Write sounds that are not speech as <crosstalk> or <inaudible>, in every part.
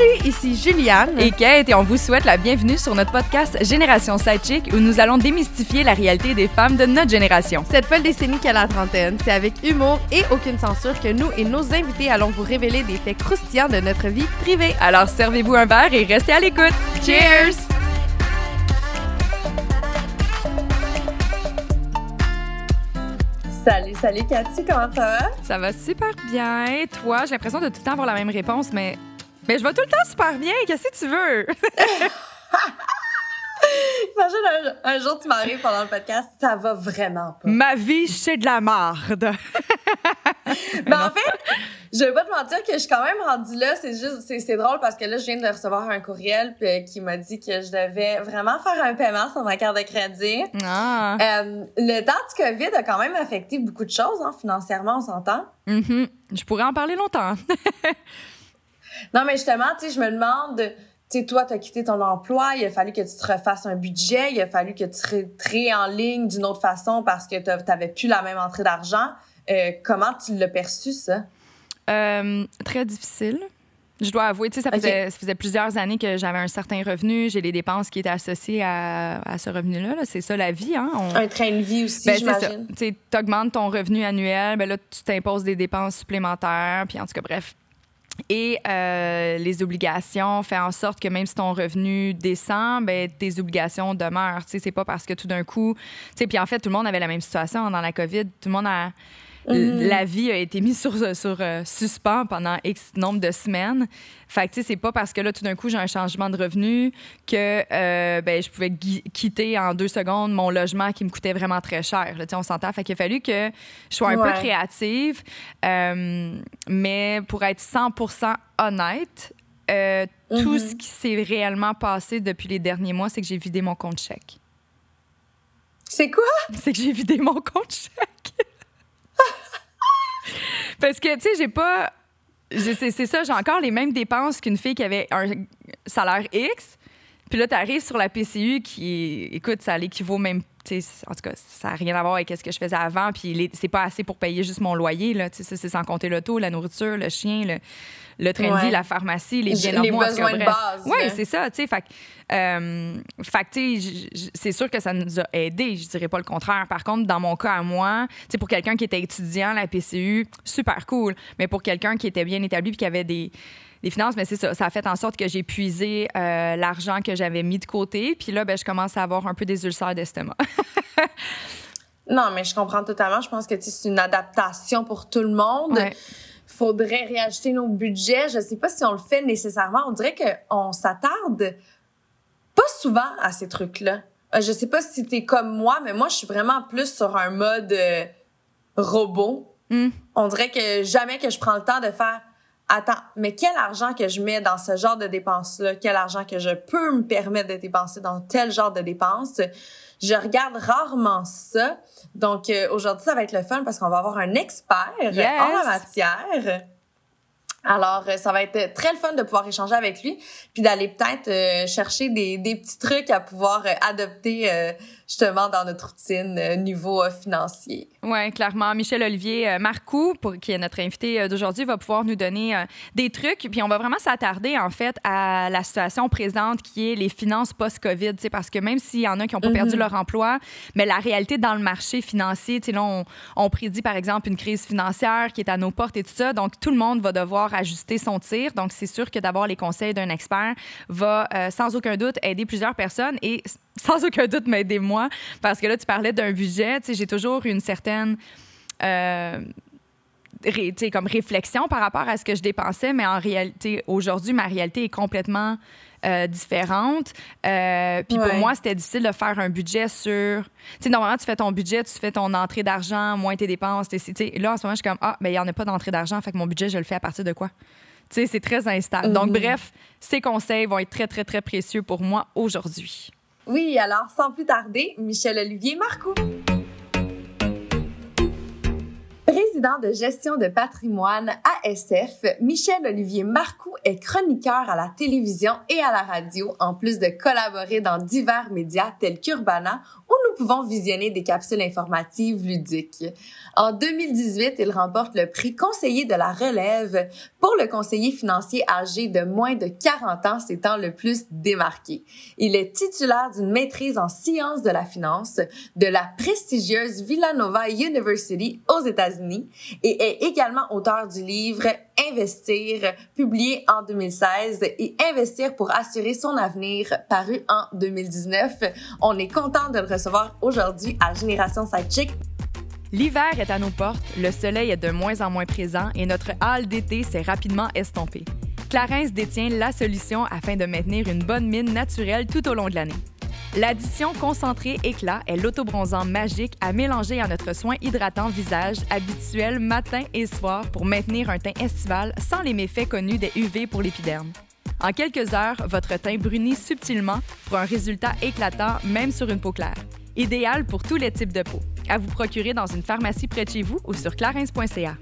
Salut, ici Juliane et Kate et on vous souhaite la bienvenue sur notre podcast Génération Sidechick où nous allons démystifier la réalité des femmes de notre génération. Cette folle décennie qu'à la trentaine, c'est avec humour et aucune censure que nous et nos invités allons vous révéler des faits croustillants de notre vie privée. Alors servez-vous un verre et restez à l'écoute. Cheers! Salut, salut Cathy, comment ça va? Ça va super bien. Toi, j'ai l'impression de tout le temps avoir la même réponse, mais mais je vais tout le temps super bien. Qu'est-ce que tu veux? <laughs> Imagine un, jour, tu m'arrives pendant le podcast, ça va vraiment pas. Ma vie, c'est de la marde. Mais <laughs> en fait, je vais pas te mentir que je suis quand même rendue là. C'est juste, c'est, drôle parce que là, je viens de recevoir un courriel qui m'a dit que je devais vraiment faire un paiement sur ma carte de crédit. Ah. Euh, le temps du COVID a quand même affecté beaucoup de choses, hein, financièrement, on s'entend. Mm-hmm. Je pourrais en parler longtemps. <laughs> Non, mais justement, tu sais, je me demande, tu sais, toi, tu as quitté ton emploi, il a fallu que tu te refasses un budget, il a fallu que tu te en ligne d'une autre façon parce que tu n'avais plus la même entrée d'argent. Euh, comment tu l'as perçu, ça? Euh, très difficile. Je dois avouer, tu sais, ça, faisait, ça faisait plusieurs années que j'avais un certain revenu. J'ai les dépenses qui étaient associées à, à ce revenu-là. c'est ça, la vie. Hein? Un train de vie aussi, ben, j'imagine. Tu augmentes ton revenu annuel, ben là, tu t'imposes des dépenses supplémentaires. Puis en tout cas, bref, et euh, les obligations font en sorte que même si ton revenu descend, ben, tes obligations demeurent. Tu sais, c'est pas parce que tout d'un coup... Tu sais, puis en fait, tout le monde avait la même situation dans la COVID. Tout le monde a Mm-hmm. La vie a été mise sur, sur euh, suspens pendant X nombre de semaines. Fait que, tu sais, c'est pas parce que là, tout d'un coup, j'ai un changement de revenu que euh, ben, je pouvais quitter en deux secondes mon logement qui me coûtait vraiment très cher. Là, on s'entend. Fait qu'il a fallu que je sois un peu créative. Euh, mais pour être 100 honnête, tout mm-hmm. ce qui s'est réellement passé depuis les derniers mois, c'est que j'ai vidé mon compte chèque. C'est quoi? C'est que j'ai vidé mon compte chèque. Parce que, tu sais, j'ai pas. C'est ça, j'ai encore les mêmes dépenses qu'une fille qui avait un salaire X. Puis là, tu arrives sur la PCU qui, écoute, ça l'équivaut même. En tout cas, ça n'a rien à voir avec ce que je faisais avant. Puis c'est pas assez pour payer juste mon loyer. Là, c'est sans compter l'auto, la nourriture, le chien, le, le train de vie, la pharmacie, les biens normaux. Les besoins de base. Oui, c'est ça, tu sais. Fait, euh, c'est sûr que ça nous a aidés, je dirais pas le contraire. Par contre, dans mon cas à moi, tu sais, pour quelqu'un qui était étudiant, la PCU, super cool. Mais pour quelqu'un qui était bien établi puis qui avait des des finances, mais c'est ça. Ça a fait en sorte que j'ai puisé euh, l'argent que j'avais mis de côté. Puis là, ben, je commence à avoir un peu des ulcères d'estomac. <laughs> non, mais je comprends totalement. Je pense que c'est une adaptation pour tout le monde faudrait réajuster nos budgets. Je sais pas si on le fait nécessairement. On dirait qu'on s'attarde pas souvent à ces trucs-là. Euh, je sais pas si t'es comme moi, mais moi, je suis vraiment plus sur un mode euh, robot. Hmm. On dirait que jamais que je prends le temps de faire attends, mais quel argent que je mets dans ce genre de dépenses-là, quel argent que je peux me permettre de dépenser dans tel genre de dépenses? Je regarde rarement ça. Donc, euh, aujourd'hui, ça va être le fun parce qu'on va avoir un expert en la matière. Alors, euh, ça va être très le fun de pouvoir échanger avec lui, puis d'aller peut-être euh, chercher des, des, petits trucs à pouvoir adopter justement dans notre routine euh, niveau euh, financier. Oui, clairement. Michel Olivier euh, Marcoux, pour, qui est notre invité d'aujourd'hui, va pouvoir nous donner des trucs. Puis on va vraiment s'attarder en fait à la situation présente qui est les finances post-COVID. Parce que même s'il y en a qui n'ont pas perdu mhm. leur emploi, mais la réalité dans le marché financier, là, on, on prédit par exemple une crise financière qui est à nos portes et tout ça. Donc tout le monde va devoir ajuster son tir. Donc c'est sûr que d'avoir les conseils d'un expert va sans aucun doute aider plusieurs personnes et sans aucun doute m'aider moi, parce que là, tu parlais d'un budget. J'ai toujours une certaine. Euh, comme réflexion par rapport à ce que je dépensais, mais en réalité, aujourd'hui, ma réalité est complètement euh, différente. Euh, puis pour moi, c'était difficile de faire un budget sur. Tu sais, normalement, tu fais ton budget, tu fais ton entrée d'argent, moins tes dépenses. T'es, là, en ce moment, je suis comme, ah, mais il n'y en a pas d'entrée d'argent, fait que mon budget, je le fais à partir de quoi? Tu sais, c'est très instable. Donc, mm-hmm. bref, ces conseils vont être très, très, très précieux pour moi aujourd'hui. Oui, alors sans plus tarder, Michel Olivier Marcoux. président de gestion de patrimoine ASF, Michel-Olivier Marcoux est chroniqueur à la télévision et à la radio, en plus de collaborer dans divers médias tels qu'Urbana, nous pouvons visionner des capsules informatives ludiques. En 2018, il remporte le prix conseiller de la relève pour le conseiller financier âgé de moins de 40 ans s'étant le plus démarqué. Il est titulaire d'une maîtrise en sciences de la finance de la prestigieuse Villanova University aux États-Unis et est également auteur du livre Investir, publié en 2016 et Investir pour assurer son avenir, paru en 2019. On est content de le recevoir aujourd'hui à Génération Sidechick. L'hiver est à nos portes, le soleil est de moins en moins présent et notre hall d'été s'est rapidement estompé. Clarence détient la solution afin de maintenir une bonne mine naturelle tout au long de l'année. L'addition concentrée éclat est l'autobronzant magique à mélanger à notre soin hydratant visage habituel matin et soir pour maintenir un teint estival sans les méfaits connus des UV pour l'épiderme. En quelques heures, votre teint brunit subtilement pour un résultat éclatant même sur une peau claire. Idéal pour tous les types de peau. À vous procurer dans une pharmacie près de chez vous ou sur clarins.ca.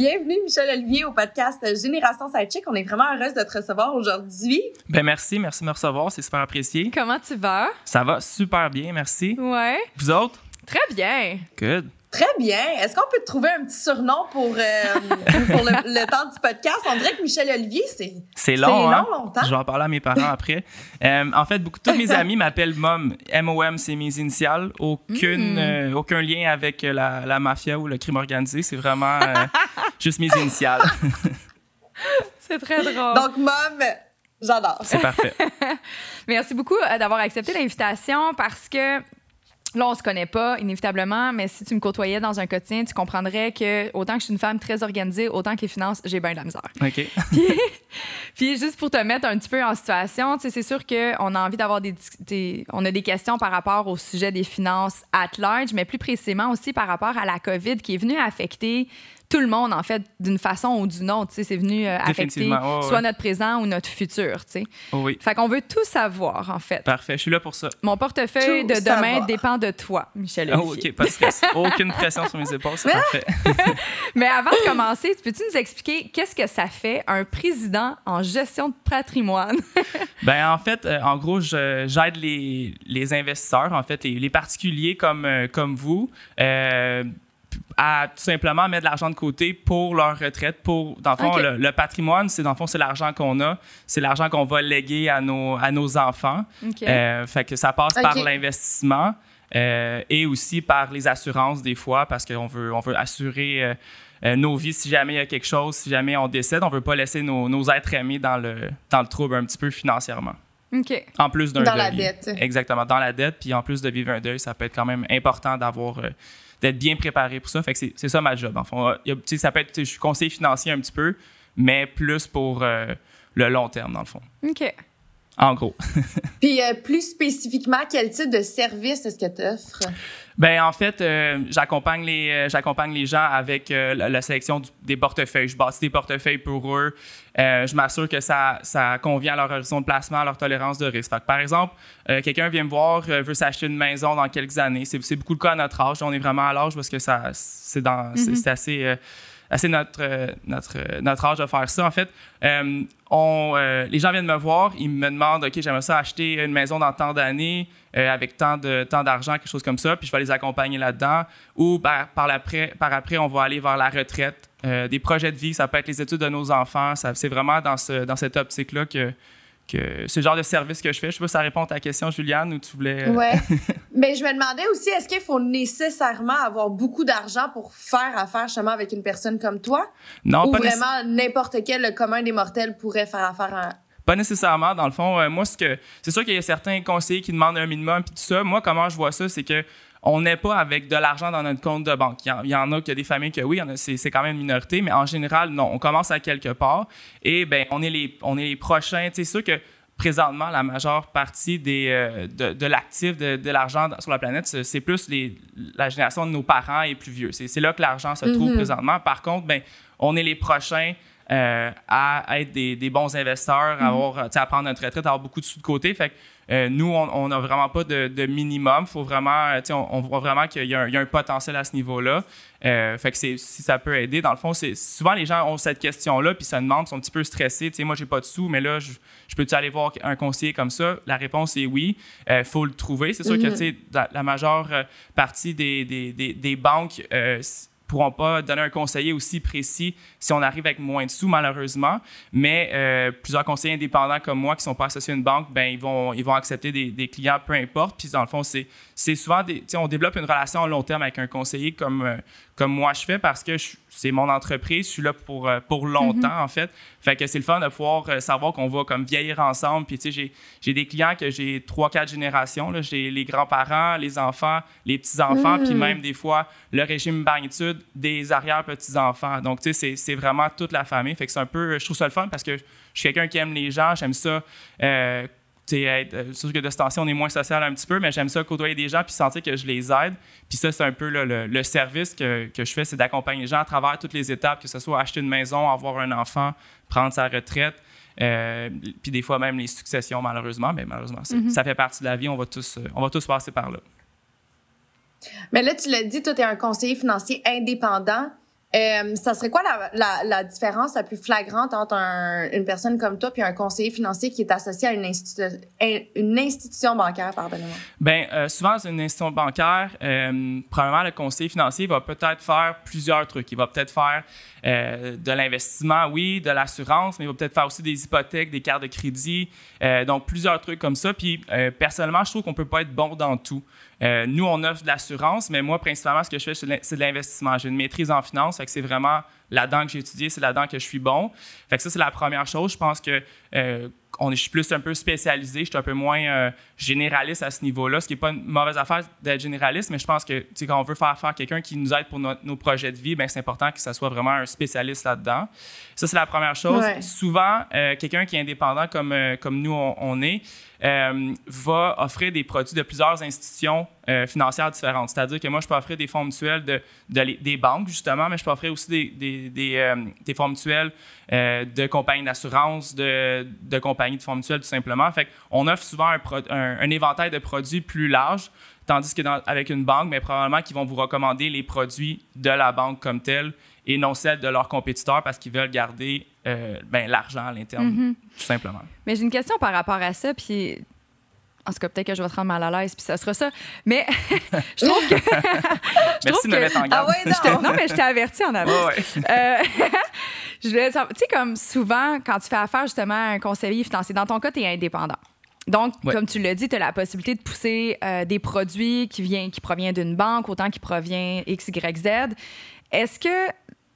Bienvenue, Michel Olivier, au podcast Génération Sidechick. On est vraiment heureuse de te recevoir aujourd'hui. Ben merci, merci de me recevoir, c'est super apprécié. Comment tu vas? Ça va super bien, merci. Ouais. Vous autres? Très bien. Good. Très bien. Est-ce qu'on peut te trouver un petit surnom pour, euh, <laughs> pour le, le, temps du podcast? On dirait que Michel Olivier, c'est C'est long, hein? longtemps. Je vais en parler à mes parents après. <laughs> Euh, en fait, beaucoup tous mes amis m'appellent Mom. M-O-M, c'est mes initiales. Aucune, Mm. euh, aucun lien avec la, la mafia ou le crime organisé. C'est vraiment euh, <laughs> juste mes initiales. C'est très drôle. Donc, Mom, j'adore. c'est parfait. Merci beaucoup d'avoir accepté l'invitation parce que là, on se connaît pas, inévitablement, mais si tu me côtoyais dans un quotidien, tu comprendrais que autant que je suis une femme très organisée, autant que les finances, j'ai bien de la misère. OK. <laughs> Puis juste pour te mettre un petit peu en situation, tu sais, c'est sûr qu'on a envie d'avoir des, des- On a des questions par rapport au sujet des finances at large, mais plus précisément aussi par rapport à la COVID qui est venue affecter tout le monde, en fait, d'une façon ou d'une autre. Tu sais, c'est venu euh, affecter ouais. soit notre présent ou notre futur, tu sais. Oh oui. Fait qu'on veut tout savoir, en fait. Parfait. Je suis là pour ça. Mon portefeuille Tout de demain dépend de toi, Michel Oh. OK, pas de stress. Aucune pression sur mes épaules, c'est parfait. <laughs> Mais avant de commencer, peux-tu nous expliquer qu'est-ce que ça fait un président en gestion de patrimoine? <laughs> Ben en fait, euh, en gros, je- j'aide les, les investisseurs, en fait, les, les particuliers comme, euh, comme vous, euh, à tout simplement mettre de l'argent de côté pour leur retraite. Pour, dans le fond, le, le patrimoine, c'est dans le fond, c'est l'argent qu'on a, c'est l'argent qu'on va léguer à nos, à nos enfants. OK. Euh, fait que ça passe par l'investissement euh, et aussi par les assurances des fois parce qu'on veut, on veut assurer euh, nos vies si jamais il y a quelque chose, si jamais on décède, on veut pas laisser nos, nos êtres aimés dans le, dans le trouble un petit peu financièrement. OK. En plus d'un Dans deuil. la dette. Exactement, dans la dette. Puis en plus de vivre un deuil, ça peut être quand même important d'avoir euh, d'être bien préparé pour ça. Fait que c'est- ça ma job. En fond, y ça peut être, je suis conseiller financier un petit peu, mais plus pour euh, le long terme dans le fond. OK. En gros. <laughs> Puis, euh, plus spécifiquement, quel type de service est-ce que tu offres? Ben en fait, euh, j'accompagne les euh, j'accompagne les gens avec euh, la, la sélection du- des portefeuilles. Je bâtis des portefeuilles pour eux. Je m'assure que ça ça convient à leur horizon de placement, à leur tolérance de risque. Fait que, par exemple, quelqu'un vient me voir, veut s'acheter une maison dans quelques années. C'est beaucoup le cas à notre âge. On est vraiment à l'âge parce que ça c'est dans c'est assez assez notre, notre, notre âge de faire ça. En fait, Euh, on, euh, les gens viennent me voir, ils me demandent, OK, j'aimerais ça acheter une maison dans tant d'années, euh, avec tant de tant d'argent, quelque chose comme ça, puis je vais les accompagner là-dedans. Ou par, par, après, par après, on va aller vers la retraite, des projets de vie, ça peut être les études de nos enfants. Ça, c'est vraiment dans, ce, dans cette optique-là que, que c'est le genre de service que je fais. Je sais pas si ça répond à ta question, Juliane, ou tu voulais... euh, Ouais. <laughs> Mais je me demandais aussi, est-ce qu'il faut nécessairement avoir beaucoup d'argent pour faire affaire justement avec une personne comme toi? Non, Ou pas vraiment n'importe quel le commun des mortels pourrait faire affaire à... Pas nécessairement, dans le fond. Euh, moi, ce que c'est sûr qu'il y a certains conseillers qui demandent un minimum puis tout ça. Moi, comment je vois ça, c'est que on n'est pas avec de l'argent dans notre compte de banque. Il y en, a qui a des familles que oui, c'est quand même une minorité, mais en général, non. On commence à quelque part et ben on est les on est les prochains. C'est sûr que présentement, la majeure partie des, euh, de, de l'actif, de, de l'argent sur la planète, c'est plus les, la génération de nos parents et plus vieux. C'est là que l'argent se trouve Mhm. présentement. Par contre, ben, on est les prochains à être des, des, bons investisseurs, à, avoir, à prendre notre retraite, à avoir beaucoup de sous de côté. Fait que, nous, on n'a vraiment pas de, de minimum. Faut vraiment, on, on voit vraiment qu'il y, y, a un potentiel à ce niveau-là. Euh, fait que si ça peut aider, dans le fond, souvent les gens ont cette question-là, puis se demandent, sont un petit peu stressés. Tu sais, moi, j'ai pas de sous, mais là, je, peux-tu aller voir un conseiller comme ça? La réponse est oui. Il euh, faut le trouver. C'est sûr que, mm-hmm. tu sais, la, majeure euh, partie des, des, des, des banques pourront pas donner un conseiller aussi précis si on arrive avec moins de sous, malheureusement. Mais euh, plusieurs conseillers indépendants comme moi qui sont pas associés à une banque, ben ils vont, ils vont accepter des, clients, peu importe. Puis dans le fond, c'est, souvent des, on développe une relation à long terme avec un conseiller comme, euh, comme moi je fais parce que c'est mon entreprise, je suis là pour, euh, pour longtemps mm-hmm. en fait. Fait que c'est le fun de pouvoir savoir qu'on va comme vieillir ensemble. Puis tu sais, j'ai, j'ai des clients que j'ai trois, quatre générations. Là. J'ai les grands-parents, les enfants, les petits-enfants, puis mm. même des fois le régime magnitude des arrière-petits-enfants. Donc tu sais, c'est, vraiment toute la famille. Fait que c'est un peu, je trouve ça le fun parce que je suis quelqu'un qui aime les gens, j'aime ça. Euh, être, euh, sûr que de ce temps on est moins social un petit peu, mais j'aime ça côtoyer des gens puis sentir que je les aide. Puis ça, c'est un peu le, service que, que, je fais, c'est d'accompagner les gens à travers toutes les étapes, que ce soit acheter une maison, avoir un enfant, prendre sa retraite. Euh, puis des fois même les successions, malheureusement, mais malheureusement, mm-hmm. ça fait partie de la vie. On va tous, euh, on va tous passer par là. Mais là, tu l'as dit, toi, tu es un conseiller financier indépendant. Euh, ça serait quoi la, différence la plus flagrante entre un, une personne comme toi puis un conseiller financier qui est associé à une, institu une institution bancaire, pardonnez-moi? Bien, euh, souvent, une institution bancaire. Euh, probablement, le conseiller financier va peut-être faire plusieurs trucs. Il va peut-être faire euh, de l'investissement, oui, de l'assurance, mais il va peut-être faire aussi des hypothèques, des cartes de crédit, donc plusieurs trucs comme ça. Puis, personnellement, je trouve qu'on peut pas être bon dans tout. Nous, on offre de l'assurance, mais moi, principalement, ce que je fais, c'est de l'investissement. J'ai une maîtrise en finance, fait que c'est vraiment là-dedans que j'ai étudié, c'est là-dedans que je suis bon. Fait que ça, c'est la première chose. Je pense que euh, on est, je suis plus un peu spécialisé, je suis un peu moins euh, généraliste à ce niveau-là, ce qui n'est pas une mauvaise affaire d'être généraliste, mais je pense que quand on veut faire faire quelqu'un qui nous aide pour nos projets de vie, ben, c'est important que ça soit vraiment un spécialiste là-dedans. Ça, c'est la première chose. Souvent, euh, quelqu'un qui est indépendant comme, comme nous, on est, va offrir des produits de plusieurs institutions financières différentes. C'est-à-dire que moi, je peux offrir des fonds mutuels de, des banques, justement, mais je peux offrir aussi des, des, des, euh, fonds mutuels de compagnies d'assurance, de, de compagnies de fonds mutuels, tout simplement. Fait on offre souvent un, un, éventail de produits plus large, tandis que avec une banque, mais probablement qu'ils vont vous recommander les produits de la banque comme telle et non celles de leurs compétiteurs parce qu'ils veulent garder euh, ben, l'argent à l'interne, mhm. tout simplement. Mais j'ai une question par rapport à ça, puis en tout cas, peut-être que je vais te rendre mal à l'aise, puis ça sera ça. Mais <laughs> je trouve que. <laughs> Merci de me mettre en garde. Ah ouais, non. non. mais je t'ai averti en avance. Euh, <laughs> je tu sais, comme souvent, quand tu fais affaire justement à un conseiller financier, dans ton cas, tu es indépendant. Donc, comme tu l'as dit, tu as la possibilité de pousser euh, des produits qui, viennent, qui proviennent d'une banque, autant qui provient X, Y, Z. Est-ce que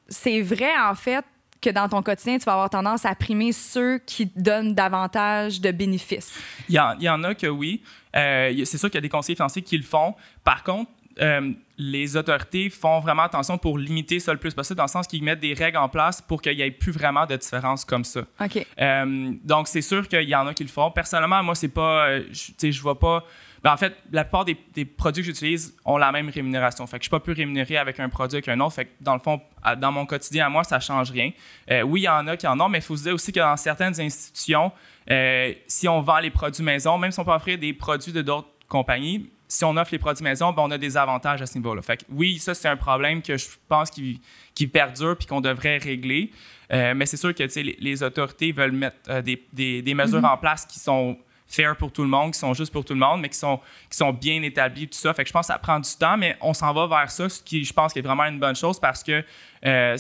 c'est vrai, en fait, que dans ton quotidien, tu vas avoir tendance à primer ceux qui donnent davantage de bénéfices? Il y en, a que oui. Euh, c'est sûr qu'il y a des conseillers financiers qui le font. Par contre, euh, les autorités font vraiment attention pour limiter ça le plus possible, dans le sens qu'ils mettent des règles en place pour qu'il n'y ait plus vraiment de différence comme ça. OK. Euh, donc, c'est sûr qu'il y en a qui le font. Personnellement, moi, c'est pas. Tu sais, je vois pas ben, en fait, la plupart des, produits que j'utilise ont la même rémunération. Fait que je suis pas plus rémunéré avec un produit qu'un autre. Fait que dans le fond, dans mon quotidien à moi, ça change rien. Euh, oui, il y en a qui en ont, mais il faut se dire aussi que dans certaines institutions, euh, si on vend les produits maison, même si on peut offrir des produits de d'autres compagnies, si on offre les produits maison, ben, on a des avantages à ce niveau-là. Fait que oui, ça, c'est un problème que je pense qui, qui perdure puis qu'on devrait régler. Euh, mais c'est sûr que les, les, autorités veulent mettre des, des, des, mesures mm-hmm. en place qui sont fair pour tout le monde, qui sont juste pour tout le monde, mais qui sont, qui sont bien établis, tout ça. Fait que je pense que ça prend du temps, mais on s'en va vers ça, ce qui, je pense, qui est vraiment une bonne chose parce que, euh,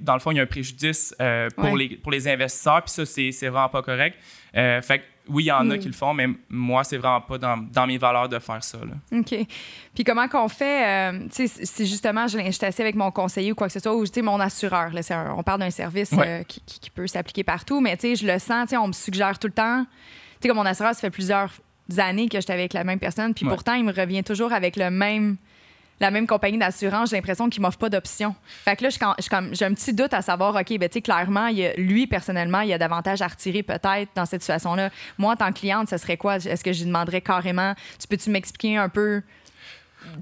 dans le fond, il y a un préjudice euh, pour, les, pour les investisseurs, puis ça, c'est, c'est vraiment pas correct. Euh, fait que, oui, il y en a mm. qui le font, mais moi, c'est vraiment pas dans, dans, mes valeurs de faire ça. Là. OK. Puis comment qu'on fait, euh, tu sais, si justement je, suis assis avec mon conseiller ou quoi que ce soit, ou mon assureur, là, on parle d'un service qui, qui, qui, peut s'appliquer partout, mais tu sais, je le sens, tu sais, on me suggère tout le temps sais, comme mon assureur, ça fait plusieurs années que j'étais avec la même personne, puis pourtant, il me revient toujours avec le même la même compagnie d'assurance, j'ai l'impression qu'il m'offre pas d'options. Fait que là, j'ai un petit doute à savoir, OK, ben, tu sais, clairement, lui, personnellement, il y a davantage à retirer peut-être dans cette situation-là. Moi, en tant que cliente, ce serait quoi? Est-ce que je lui demanderais carrément, tu peux-tu m'expliquer un peu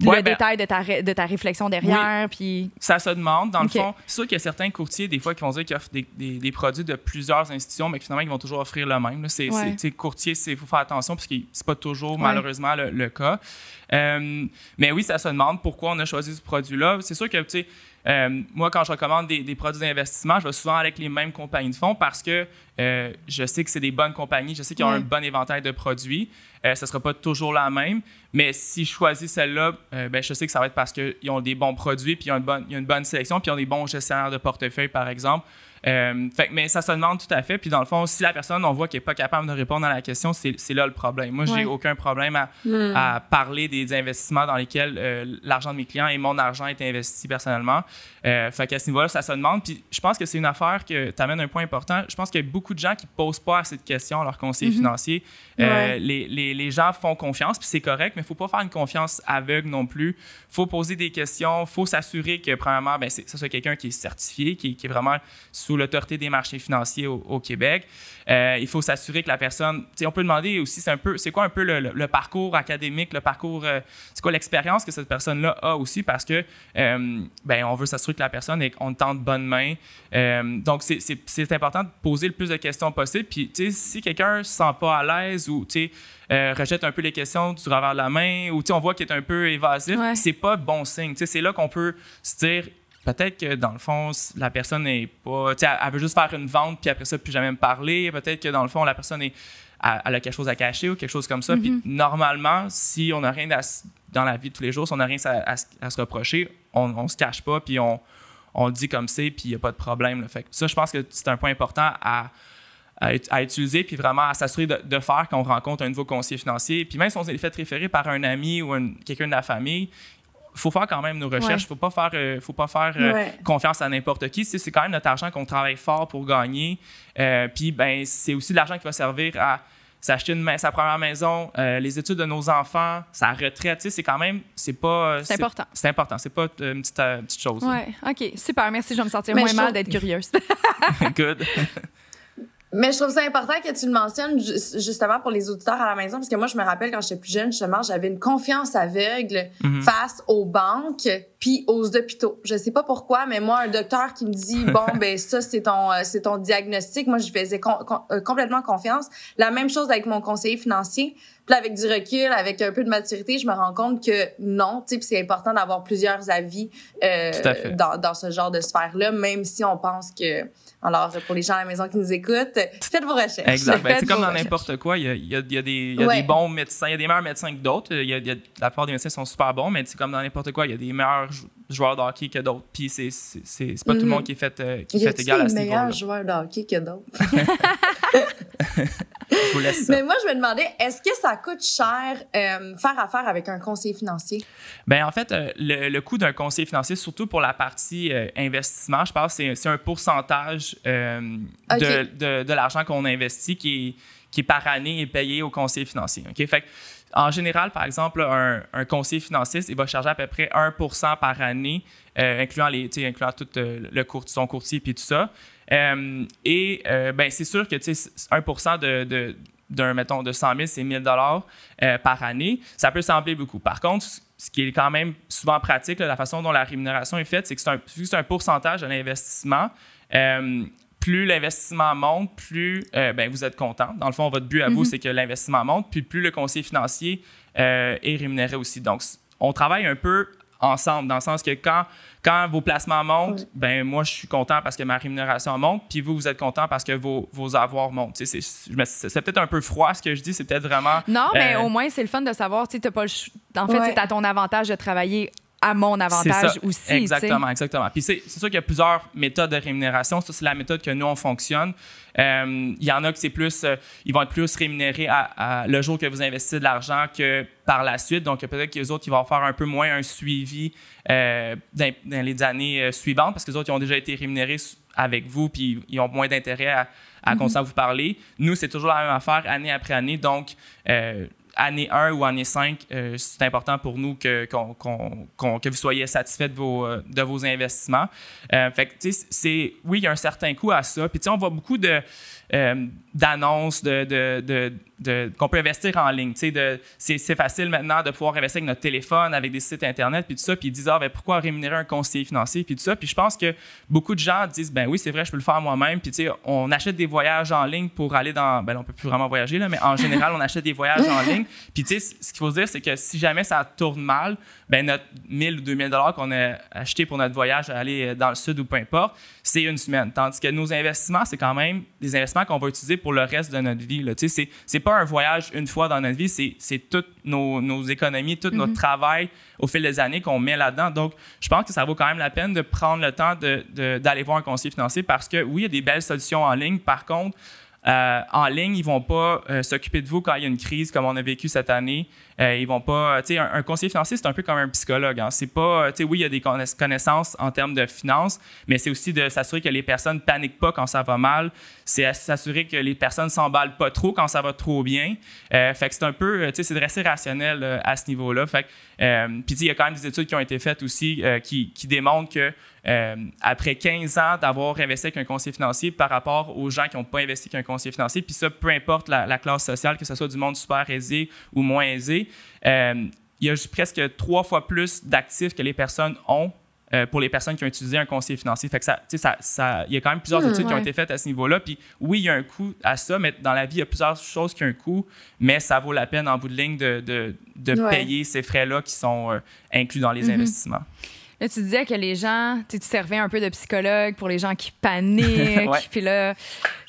le Ouais, ben- détail de ta, ré- de ta réflexion derrière. Puis. Ça se demande. Dans le fond, c'est sûr qu'il y a certains courtiers, des fois, qui vont dire qu'ils offrent des, des- des produits de plusieurs institutions, mais que finalement, ils vont toujours offrir le même. C'est, Ouais. courtier, il faut faire attention, parce que c'est pas toujours, Ouais. malheureusement, le, le cas. Euh, mais oui, ça se demande pourquoi on a choisi ce produit-là. C'est sûr que, tu sais, euh, moi, quand je recommande des, des produits d'investissement, je vais souvent avec les mêmes compagnies de fonds parce que euh, je sais que c'est des bonnes compagnies, je sais qu'ils ont un bon éventail de produits. Euh, ça ne sera pas toujours la même, mais si je choisis celle-là, ben, je sais que ça va être parce qu'ils ont des bons produits, puis ils ont une bonne, il y a une bonne sélection, puis ils ont des bons gestionnaires de portefeuille, par exemple. Euh, fait, mais ça se demande tout à fait. Puis dans le fond, si la personne, on voit qu'elle n'est pas capable de répondre à la question, c'est là le problème. Moi, j'ai Ouais. aucun problème à, à parler des investissements dans lesquels euh, l'argent de mes clients et mon argent est investi personnellement. Euh, fait qu'à ce niveau-là, ça se demande. Puis je pense que c'est une affaire que tu amènes un point important. Je pense qu'il y a beaucoup de gens qui ne posent pas assez de questions à leur conseiller financier. Euh, Ouais. les, les, les gens font confiance, puis c'est correct, mais il ne faut pas faire une confiance aveugle non plus. Il faut poser des questions. Il faut s'assurer que, premièrement, ben, ce soit quelqu'un qui est certifié, qui, qui est vraiment sous l'autorité des marchés financiers au, au Québec. Euh, il faut s'assurer que la personne. On peut demander aussi, c'est un peu, c'est quoi un peu le, le- le parcours académique, le parcours, euh, c'est quoi l'expérience que cette personne-là a aussi, parce que euh, ben, on veut s'assurer que la personne est on tente bonne main. Donc, c'est- c'est c'est important de poser le plus de questions possible. Puis, si quelqu'un se sent pas à l'aise ou, rejette un peu les questions du travers de la main ou, on voit qu'il est un peu évasif, Ouais. c'est pas bon signe. C'est là qu'on peut se dire, peut-être que dans le fond, la personne n'est pas. Elle, elle veut juste faire une vente, puis après ça, plus jamais me parler. Peut-être que dans le fond, la personne est, elle, elle a quelque chose à cacher ou quelque chose comme ça. Puis normalement, si on n'a rien à dans la vie de tous les jours, si on n'a rien à, à s- à se reprocher, on, on se cache pas, puis on, dit comme c'est, puis il n'y a pas de problème. là. Fait que ça, je pense que c'est un point important à, à, ut- à utiliser, puis vraiment à s'assurer de, de faire quand on rencontre un nouveau conseiller financier. Puis même si on s'est fait référer par un ami ou un- quelqu'un de la famille, il faut faire quand même nos recherches. Il Ouais. faut pas faire, euh, faut pas faire euh, Ouais. confiance à n'importe qui. C'est c'est quand même notre argent qu'on travaille fort pour gagner. Euh, puis ben, c'est aussi de l'argent qui va servir à s'acheter une ma- sa première maison, euh, les études de nos enfants, sa retraite. Tu sais, C'est quand même, c'est pas. C'est important. C'est important. C'est pas une petite, euh, petite chose. Ouais, OK. Super. Merci. Je vais me sentir Mais moins mal d'être curieuse. <laughs> <laughs> Good. <laughs> Mais je trouve ça important que tu le mentionnes ju- justement pour les auditeurs à la maison parce que moi je me rappelle quand j'étais plus jeune justement j'avais une confiance aveugle Mhm. face aux banques puis aux hôpitaux. Je sais pas pourquoi mais moi un docteur qui me dit bon <laughs> ben ça c'est ton euh, c'est ton diagnostic, moi je faisais euh, complètement confiance. La même chose avec mon conseiller financier. Puis là, avec du recul, avec un peu de maturité, je me rends compte que non, tu sais, c'est important d'avoir plusieurs avis euh, dans, dans ce genre de sphère-là, même si on pense que alors, pour les gens à la maison qui nous écoutent, faites vos recherches. Exact. Ben, c'est comme dans n'importe quoi. Il y a, il y a- il y a des, il y a Ouais. des bons médecins, il y a des meilleurs médecins que d'autres. La plupart des médecins sont super bons, mais c'est comme dans n'importe quoi. Il y a des meilleurs joueurs de hockey que d'autres. Puis c'est, c'est, c'est, c'est pas tout le Mhm. monde qui est fait, euh, qui est Y fait a-t-il égal à ce niveau-là. meilleurs joueurs de hockey que d'autres? <laughs> <laughs> Je vous laisse ça. Mais moi, je me demandais, est-ce que ça coûte cher euh, faire affaire avec un conseiller financier? Ben, en fait, euh, le, le coût d'un conseiller financier, surtout pour la partie euh, investissement, je pense que c'est, c'est un pourcentage de, de, de l'argent qu'on investit qui est, qui est par année et payé au conseiller financier. OK? Fait que, en général, par exemple, un, conseiller financier, il va charger à peu près 1% par année, euh, incluant, les, incluant tout euh, le court, son courtier et tout ça. Euh, et ben, c'est sûr que tu sais, 1 de, de, d'un, mettons, de 100 000, c'est 1000 dollars euh, par année. Ça peut sembler beaucoup. Par contre, ce qui est quand même souvent pratique, la façon dont la rémunération est faite, c'est que c'est un, un pourcentage de l'investissement. Plus l'investissement monte, plus euh, ben, vous êtes content. Dans le fond, votre but à vous, c'est que l'investissement monte, puis plus le conseiller financier euh, est rémunéré aussi. Donc, on travaille un peu ensemble, dans le sens que quand, quand vos placements montent, ben moi, je suis content parce que ma rémunération monte, puis vous, vous êtes content parce que vos, vos avoirs montent. Tu sais, C'est peut-être un peu froid ce que je dis, c'est peut-être vraiment... Non, mais Euh, au moins, c'est le fun de savoir, tu sais, t'as pas le En fait, Ouais. c'est à ton avantage de travailler à mon avantage aussi. Exactement, exactement. Puis c'est sûr qu'il y a plusieurs méthodes de rémunération. Ça, c'est la méthode que nous, on fonctionne. Euh, Il y en a que c'est plus, euh, ils vont être plus rémunérés à, à le jour que vous investissez de l'argent que par la suite. Donc, peut-être que les autres, ils vont faire un peu moins un suivi euh, dans, dans les années suivantes parce que les autres, ils ont déjà été rémunérés avec vous puis ils ont moins d'intérêt à, à continuer à vous parler. Nous, c'est toujours la même affaire année après année. Donc, année 1 ou année 5, euh, c'est important pour nous que, que vous soyez satisfait de vos, euh, de vos investissements. Euh, fait que, oui, il y a un certain coût à ça. Puis, on voit beaucoup de, euh, d'annonces de, de, de, qu'on peut investir en ligne. C'est, facile maintenant de pouvoir investir avec notre téléphone, avec des sites Internet, puis tout ça. Puis ils disent, ah, ben, pourquoi rémunérer un conseiller financier, puis tout ça. Puis je pense que beaucoup de gens disent, ben oui, c'est vrai, je peux le faire moi-même. Puis on achète des voyages en ligne pour aller dans. Ben, on peut plus vraiment voyager, là, mais en général, on achète des voyages en ligne. Puis ce qu'il faut se dire, c'est que si jamais ça tourne mal, ben notre 1000 ou 2000 dollars qu'on a acheté pour notre voyage à aller dans le sud ou peu importe, c'est une semaine. Tandis que nos investissements, c'est quand même des investissements qu'on va utiliser pour le reste de notre vie. Ce n'est c'est pas un voyage une fois dans notre vie, c'est toutes nos, nos, économies, tout notre mm-hmm. travail au fil des années qu'on met là-dedans. Donc, je pense que ça vaut quand même la peine de prendre le temps d'aller voir un conseiller financier parce que oui, il y a des belles solutions en ligne. Par contre, euh, en ligne, ils vont pas euh, s'occuper de vous quand il y a une crise comme on a vécu cette année. Euh, ils vont pas, tu sais, un, conseiller financier c'est un peu comme un psychologue. Hein. C'est pas, tu sais, oui, il y a des connaissances en termes de finances, mais c'est aussi de s'assurer que les personnes paniquent pas quand ça va mal. C'est s'assurer que les personnes s'emballent pas trop quand ça va trop bien. fait que c'est un peu, tu sais, c'est de rester rationnel à ce niveau-là. Fait puis il y a quand même des études qui ont été faites aussi qui, démontrent que euh, après 15 ans d'avoir investi avec un conseiller financier par rapport aux gens qui n'ont pas investi avec un conseiller financier, puis ça, peu importe la, classe sociale, que ce soit du monde super aisé ou moins aisé, euh, il y a presque trois fois plus d'actifs que les personnes ont euh, pour les personnes qui ont utilisé un conseiller financier. Fait que ça, ça, ça, il y a quand même plusieurs hmm, études qui ont été faites à ce niveau-là. Puis oui, il y a un coût à ça, mais dans la vie, il y a plusieurs choses qui ont un coût, mais ça vaut la peine en bout de ligne de, de, de payer ces frais-là qui sont inclus dans les mm-hmm. investissements. Là, tu disais que les gens, tu servais un peu de psychologue pour les gens qui paniquent. <laughs> Puis là,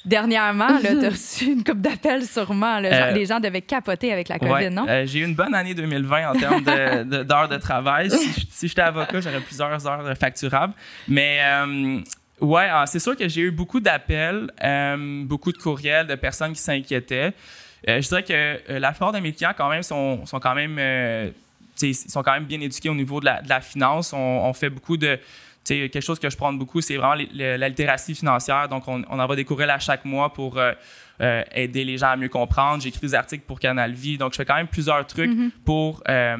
dernièrement, <laughs> tu as reçu une coupe d'appels sûrement. Euh, les gens devaient capoter avec la COVID, non? Euh, j'ai eu une bonne année 2020 en termes <laughs> d'heures de, travail. Si, j'étais avocat, j'aurais plusieurs heures facturables. Mais. Euh, ouais, ah, c'est sûr que j'ai eu beaucoup d'appels, beaucoup de courriels de personnes qui s'inquiétaient. je dirais que la plupart de mes clients, quand même, sont, sont quand même ils sont quand même bien éduqués au niveau de la, finance. On, fait beaucoup de. Quelque chose que je prends beaucoup, c'est vraiment la littératie financière. Donc, on, on envoie des courriels à chaque mois pour euh, euh, aider les gens à mieux comprendre. J'écris des articles pour Canal Vie. Donc, je fais quand même plusieurs trucs mm-hmm. pour. Euh,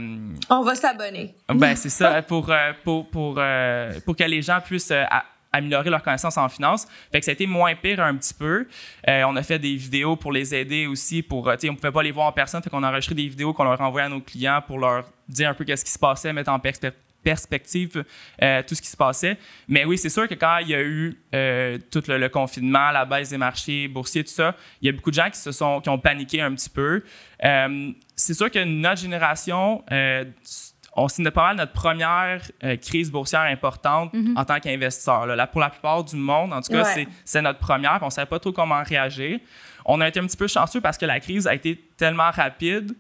on va s'abonner. Ben, c'est ça, pour, pour, pour, pour que les gens puissent améliorer leur connaissance en finance. Fait que ça a été moins pire un petit peu. Euh, on a fait des vidéos pour les aider aussi. Pour, euh, on pouvait pas les voir en personne, fait qu'on a enregistré des vidéos qu'on leur envoyait à nos clients pour leur dire un peu qu'est-ce qui se passait, mettre en perspective euh, tout ce qui se passait. Mais oui, c'est sûr que quand il y a eu tout le, confinement, la baisse des marchés boursiers, tout ça, il y a beaucoup de gens qui se sont qui ont paniqué un petit peu. c'est sûr que notre génération on signe pas mal notre première euh, crise boursière importante mhm. en tant qu'investisseur. Là. Pour la plupart du monde, en tout cas, c'est notre première. On ne savait pas trop comment réagir. On a été un petit peu chanceux parce que la crise a été tellement rapide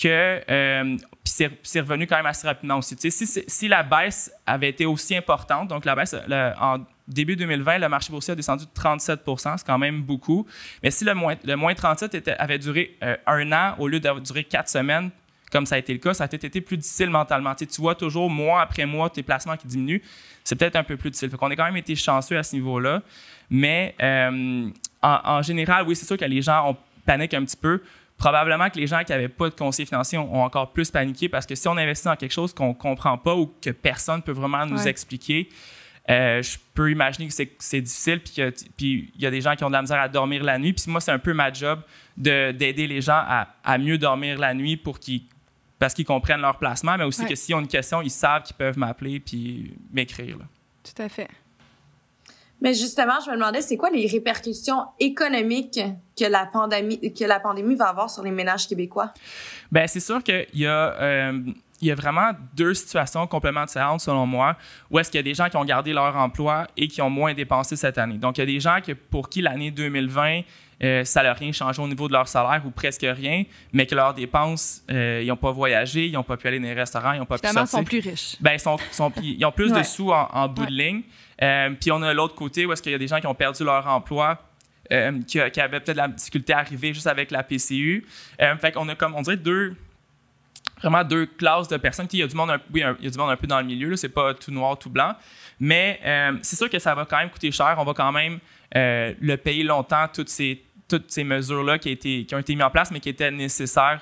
que euh, c'est revenu quand même assez rapidement aussi. Si, si, la baisse avait été aussi importante, donc la baisse en début 2020, le marché boursier a descendu de 37% c'est quand même beaucoup. Mais si le moins, le moins 37 était, avait duré euh, un an au lieu d'avoir duré quatre semaines, comme ça a été le cas, ça a peut-être été plus difficile mentalement. Tu, vois toujours mois après mois tes placements qui diminuent. C'est peut-être un peu plus difficile. Fait qu'on a quand même été chanceux à ce niveau-là. Mais euh, en, général, oui, c'est sûr que les gens ont paniqué un petit peu. Probablement que les gens qui n'avaient pas de conseiller financier ont, encore plus paniqué parce que si on investit dans quelque chose qu'on ne comprend pas ou que personne ne peut vraiment nous expliquer, euh, je peux imaginer que c'est difficile, puis il y a des gens qui ont de la misère à dormir la nuit. Puis moi, c'est un peu ma job d'aider les gens à, à, mieux dormir la nuit pour qu'ils parce qu'ils comprennent leur placement, mais aussi que s'ils ont une question, ils savent qu'ils peuvent m'appeler puis m'écrire. Tout à fait. Mais justement, je me demandais, c'est quoi les répercussions économiques que la pandémie, que la pandémie va avoir sur les ménages québécois? Bien, c'est sûr qu'il y a... Euh, il y a vraiment deux situations complètement différentes, selon moi, où est-ce qu'il y a des gens qui ont gardé leur emploi et qui ont moins dépensé cette année. Donc, il y a des gens que, pour qui l'année 2020 euh, ça n'a rien changé au niveau de leur salaire ou presque rien, mais que leurs dépenses, euh, ils n'ont pas voyagé, ils n'ont pas pu aller dans les restaurants, ils n'ont pas pu sortir. ils sont plus riches. Ben, ils, sont, ils ont plus de sous en, bout de ligne. Euh, puis on a l'autre côté où est-ce qu'il y a des gens qui ont perdu leur emploi, qui, qui, avaient peut-être la difficulté à arriver juste avec la PCU. fait qu'on a comme, on dirait deux vraiment deux classes de personnes. Il y a du monde un, oui, il y a du monde un peu dans le milieu, c'est pas tout noir, tout blanc. Mais c'est sûr que ça va quand même coûter cher. On va quand même le payer longtemps, toutes ces toutes ces mesures-là qui, qui ont été mises en place, mais qui étaient nécessaires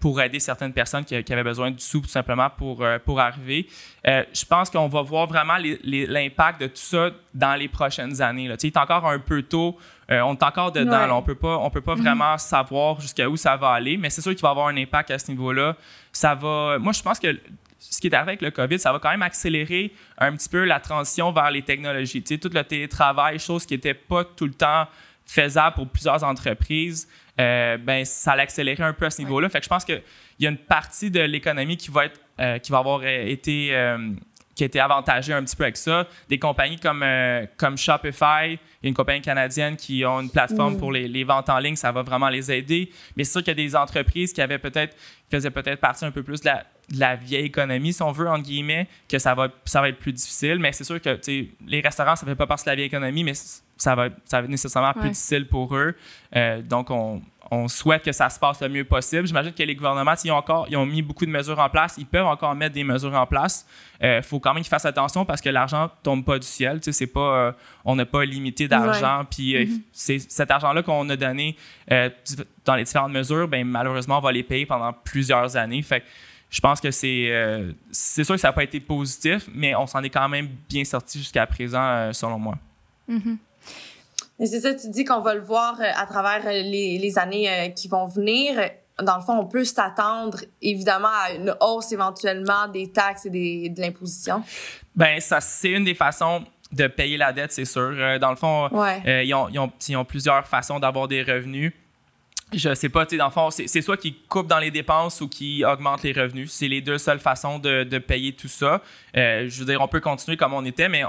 pour aider certaines personnes qui, avaient besoin du sou tout simplement pour, pour arriver. je pense qu'on va voir vraiment l'impact de tout ça dans les prochaines années. Là. Il est encore un peu tôt. on est encore dedans. on peut pas, on peut pas mm-hmm. vraiment savoir jusqu'à où ça va aller, mais c'est sûr qu'il va y avoir un impact à ce niveau-là. Ça va. Moi, je pense que ce qui est arrivé avec le COVID, ça va quand même accélérer un petit peu la transition vers les technologies. Tu sais, tout le télétravail, chose qui n'était pas tout le temps faisable pour plusieurs entreprises, euh, ben, ça l'accélérer un peu à ce niveau-là. Fait que je pense qu'il y a une partie de l'économie qui va être, euh, qui va avoir été, euh, qui a été avantagée un petit peu avec ça. Des compagnies comme, comme Shopify, il y a une compagnie canadienne qui ont une plateforme pour les, les, ventes en ligne, ça va vraiment les aider. Mais c'est sûr qu'il y a des entreprises qui avaient peut-être, faisaient peut-être partie un peu plus de la, de la vieille économie, si on veut, entre guillemets, que ça va, ça va être plus difficile. Mais c'est sûr que les restaurants, ça ne fait pas partie de la vieille économie, mais ça va, ça va être nécessairement plus difficile pour eux. Euh, donc, on, on, souhaite que ça se passe le mieux possible. J'imagine que les gouvernements, ils ont, encore, ils ont mis beaucoup de mesures en place. Ils peuvent encore mettre des mesures en place. Il euh, faut quand même qu'ils fassent attention parce que l'argent ne tombe pas du ciel. C'est pas, euh, on n'a pas limité d'argent. Puis mm-hmm. c'est cet argent-là qu'on a donné dans les différentes mesures, ben, malheureusement, on va les payer pendant plusieurs années. Fait je pense que c'est euh, c'est sûr que ça n'a pas été positif, mais on s'en est quand même bien sorti jusqu'à présent, euh, selon moi. Mm-hmm. c'est ça, tu dis qu'on va le voir euh, à travers les, les années qui vont venir. Dans le fond, on peut s'attendre évidemment à une hausse éventuellement des taxes et des, de l'imposition. Ben ça, c'est une des façons de payer la dette, c'est sûr. Dans le fond, ils, ont, ils, ont, ils, ont, plusieurs façons d'avoir des revenus je sais pas, tu sais, dans le fond, c'est soit qui coupe dans les dépenses ou qui augmente les revenus. C'est les deux seules façons de, payer tout ça. Euh, je veux dire, on peut continuer comme on était, mais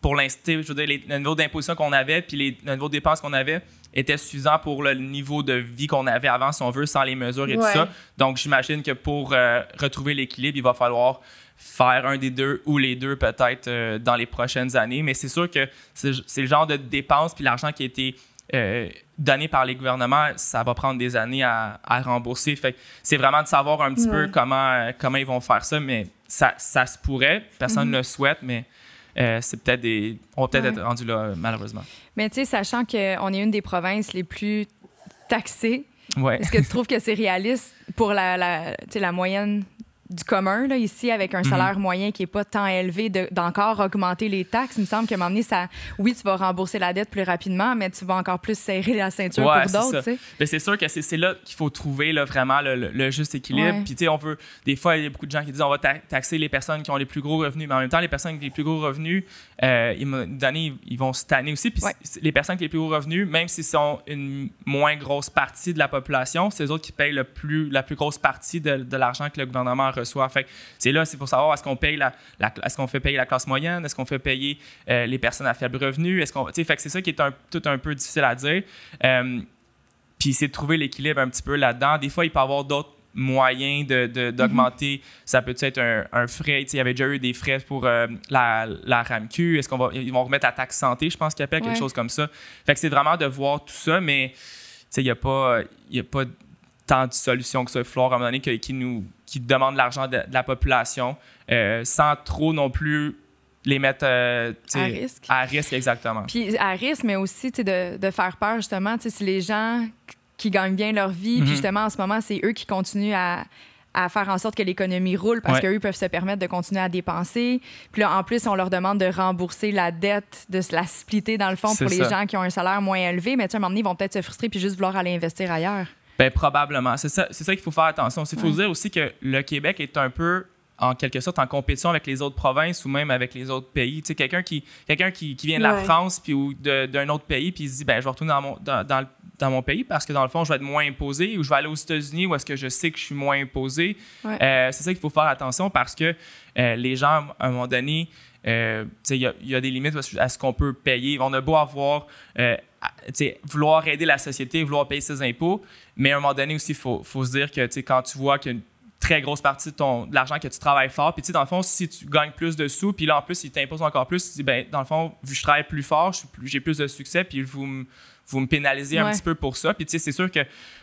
pour l'instant, je veux dire, les, le niveau d'imposition qu'on avait puis les, le niveau de dépenses qu'on avait était suffisant pour le niveau de vie qu'on avait avant, si on veut, sans les mesures et tout ça. Donc, j'imagine que pour euh, retrouver l'équilibre, il va falloir faire un des deux ou les deux peut-être euh, dans les prochaines années. Mais c'est sûr que c'est le genre de dépenses puis l'argent qui a été euh, donné par les gouvernements, ça va prendre des années à, rembourser. Fait c'est vraiment de savoir un petit peu comment, euh, comment ils vont faire ça, mais ça, ça se pourrait. Personne ne mhm. le souhaite, mais euh, c'est peut-être des. On va peut-être être rendu là, malheureusement. Mais tu sais, sachant qu'on est une des provinces les plus taxées, ouais. est-ce que tu trouves que c'est réaliste pour la, la, la moyenne du commun, là, ici, avec un mhm. salaire moyen qui n'est pas tant élevé, d'encore augmenter les taxes. Il me semble moment donné, ça, oui, tu vas rembourser la dette plus rapidement, mais tu vas encore plus serrer la ceinture pour d'autres. C'est sûr que c'est là qu'il faut trouver là, vraiment le, juste équilibre. Puis, tu sais, on veut. Des fois, il y a beaucoup de gens qui disent on va taxer les personnes qui ont les plus gros revenus, mais en même temps, les personnes qui ont les plus gros revenus, euh, ils, ils vont se tanner aussi. Puis, les personnes qui ont les plus gros revenus, même s'ils sont une moins grosse partie de la population, c'est eux autres qui payent le plus, la plus grosse partie de, de l'argent que le gouvernement reçoit. Fait c'est là, c'est pour savoir est-ce qu'on paye la, est-ce qu'on fait payer la classe moyenne, est-ce qu'on fait payer euh, les personnes à faible revenu, est-ce qu'on, fait que c'est ça qui est un, tout un peu difficile à dire. Euh, puis c'est de trouver l'équilibre un petit peu là-dedans. Des fois, il peut y avoir d'autres moyens de, d'augmenter. Mm-hmm. Ça peut être un, un frais? Il y avait déjà eu des frais pour euh, la, la RAMQ. Est-ce qu'on va, ils vont remettre la taxe santé, je pense qu'il appelle quelque chose comme ça. Fait que c'est vraiment de voir tout ça, mais il n'y a pas, y a pas tant de solutions que ça. Il à un moment donné, qui nous qui demandent l'argent de, la population euh, sans trop non plus les mettre euh, à risque. À risque, exactement. Puis à risque, mais aussi de, de faire peur, justement, si les gens qui gagnent bien leur vie, puis mhm. justement, en ce moment, c'est eux qui continuent à, à faire en sorte que l'économie roule parce qu'eux peuvent se permettre de continuer à dépenser. Puis là, en plus, on leur demande de rembourser la dette, de se la splitter dans le fond pour les gens qui ont un salaire moins élevé. Mais tu sais, à un moment donné, ils vont peut-être se frustrer puis juste vouloir aller investir ailleurs. Ben, probablement. C'est ça, ça qu'il faut faire attention. Il faut dire aussi que le Québec est un peu en quelque sorte en compétition avec les autres provinces ou même avec les autres pays. Tu sais, quelqu'un qui, quelqu'un qui, qui vient de la France puis ou d'un autre pays puis il se dit ben je vais retourner dans mon, dans, dans, mon pays parce que dans le fond je vais être moins imposé ou je vais aller aux États-Unis où est-ce que je sais que je suis moins imposé. Euh, c'est ça qu'il faut faire attention parce que euh, les gens à un moment donné euh, il y, y, a des limites à ce qu'on peut payer. On a beau avoir vouloir aider la société, vouloir payer ses impôts, mais à un moment donné aussi, il faut, se dire que quand tu vois qu'une très grosse partie de, ton, l'argent que tu travailles fort, puis dans le fond, si tu gagnes plus de sous, puis là, en plus, ils t'imposent encore plus, tu dis, ben, dans le fond, vu que je travaille plus fort, j'ai plus de succès, puis vous, vous me pénalisez un Ouais. petit peu pour ça. Puis, tu sais, c'est sûr que,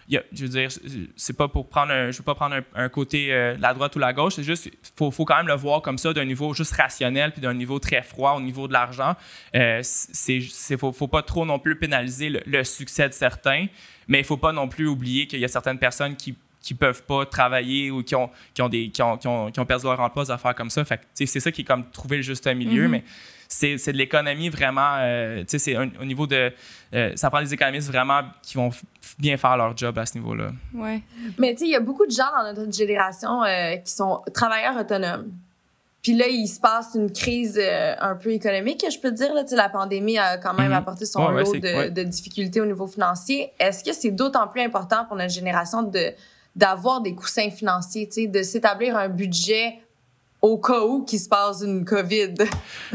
il y a- je veux dire, c'est pas pour prendre un, je veux pas prendre un, un côté euh, la droite ou la gauche, c'est juste, faut, faut quand même le voir comme ça d'un niveau juste rationnel puis d'un niveau très froid au niveau de l'argent. Euh, c'est, faut, faut pas trop non plus pénaliser le, le succès de certains, mais il faut pas non plus oublier qu'il y a certaines personnes qui qui peuvent pas travailler ou qui ont, qui ont, des, qui ont, qui ont, qui ont perdu leur emploi, des affaires comme ça. Fait que, tu sais, c'est ça qui est comme trouver le juste milieu, Mhm. mais c'est, c'est de l'économie vraiment, euh, tu sais, c'est un- au niveau de, euh, ça prend des économistes vraiment qui vont f- bien faire leur job à ce niveau-là. Ouais. Mais tu sais, il y a beaucoup de gens dans notre génération euh, qui sont travailleurs autonomes. Puis là, il se passe une crise euh, un peu économique, je peux te dire. Là, Tu sais, la pandémie a quand même Mhm. apporté son Ouais, lot de, ouais. de difficultés au niveau financier. Est-ce que c'est d'autant plus important pour notre génération de d'avoir des coussins financiers, tu sais, de s'établir un budget au cas où qu'il se passe une COVID?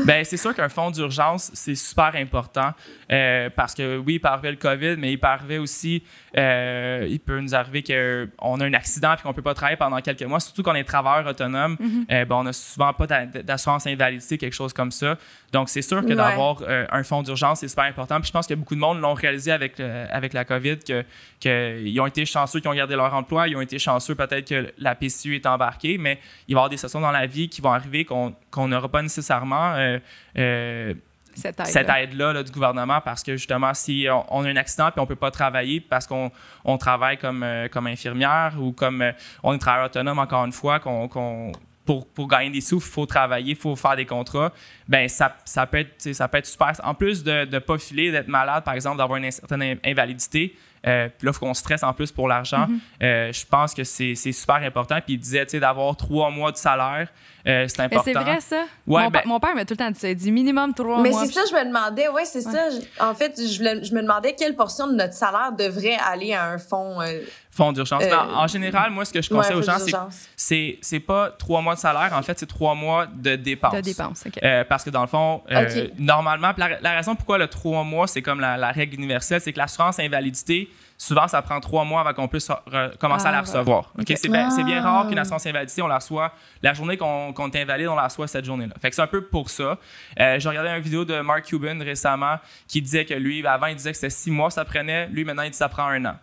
Ben, c'est sûr qu'un fonds d'urgence, c'est super important euh, parce que oui, il peut arriver le COVID, mais il peut arriver aussi, euh, il peut nous arriver qu'on a un accident et qu'on peut pas travailler pendant quelques mois, surtout qu'on est travailleur autonome. euh, ben, on n'a souvent pas d'a- d'assurance invalidité, quelque chose comme ça. Donc, c'est sûr que Ouais. d'avoir euh, un fonds d'urgence, c'est super important. Puis je pense que beaucoup de monde l'ont réalisé avec, le- avec la COVID, que qu'ils ont été chanceux qui ont gardé leur emploi, ils ont été chanceux peut-être que la PCU est embarquée, mais il va y avoir des situations dans la vie qui vont arriver qu'on n'aura pas nécessairement euh, euh, Cette aide. cette aide-là là, du gouvernement parce que justement, si on, on a un accident puis on peut pas travailler parce qu'on on travaille comme, euh, comme infirmière ou comme euh, on est travailleur autonome, encore une fois, qu'on, qu'on- pour, pour gagner des sous, il faut travailler, il faut faire des contrats, ben ça, ça, peut être, ça peut être super. En plus de ne pas filer, d'être malade, par exemple, d'avoir une certaine in- invalidité, euh, puis là, il faut qu'on stresse en plus pour l'argent. Euh, je pense que c'est, c'est super important. Puis il disait, tu sais, d'avoir trois mois de salaire, euh, c'est Mais important. c'est vrai, ça? Ouais, mon, ben- mon père m'a tout le temps dit ça. Il dit minimum trois Mais mois. c'est ça, je me demandais, ouais, c'est ça. Je- En fait, je, voulais- je me demandais quelle portion de notre salaire devrait aller à un fonds. Euh, Fonds d'urgence. Euh, Mais en, général, moi, ce que je ouais, conseille aux gens, c'est c'est pas trois mois de salaire, en fait, c'est trois mois de dépenses. de dépenses. OK. Euh, parce que dans le fond, euh, normalement, la, la raison pourquoi le trois mois, c'est comme la, la règle universelle, c'est que l'assurance invalidité, souvent, ça prend trois mois avant qu'on puisse re- commencer à la Ah, recevoir. Ok. C'est bien, bien Ah. rare qu'une assurance invalidité, on la reçoit la journée qu'on qu'on est invalide, on la reçoit cette journée-là. Fait que c'est un peu pour ça. Euh, J'ai regardé une vidéo de Mark Cuban récemment qui disait que lui, avant, il disait que c'était six mois, ça prenait. Lui, maintenant, il dit que ça prend un an.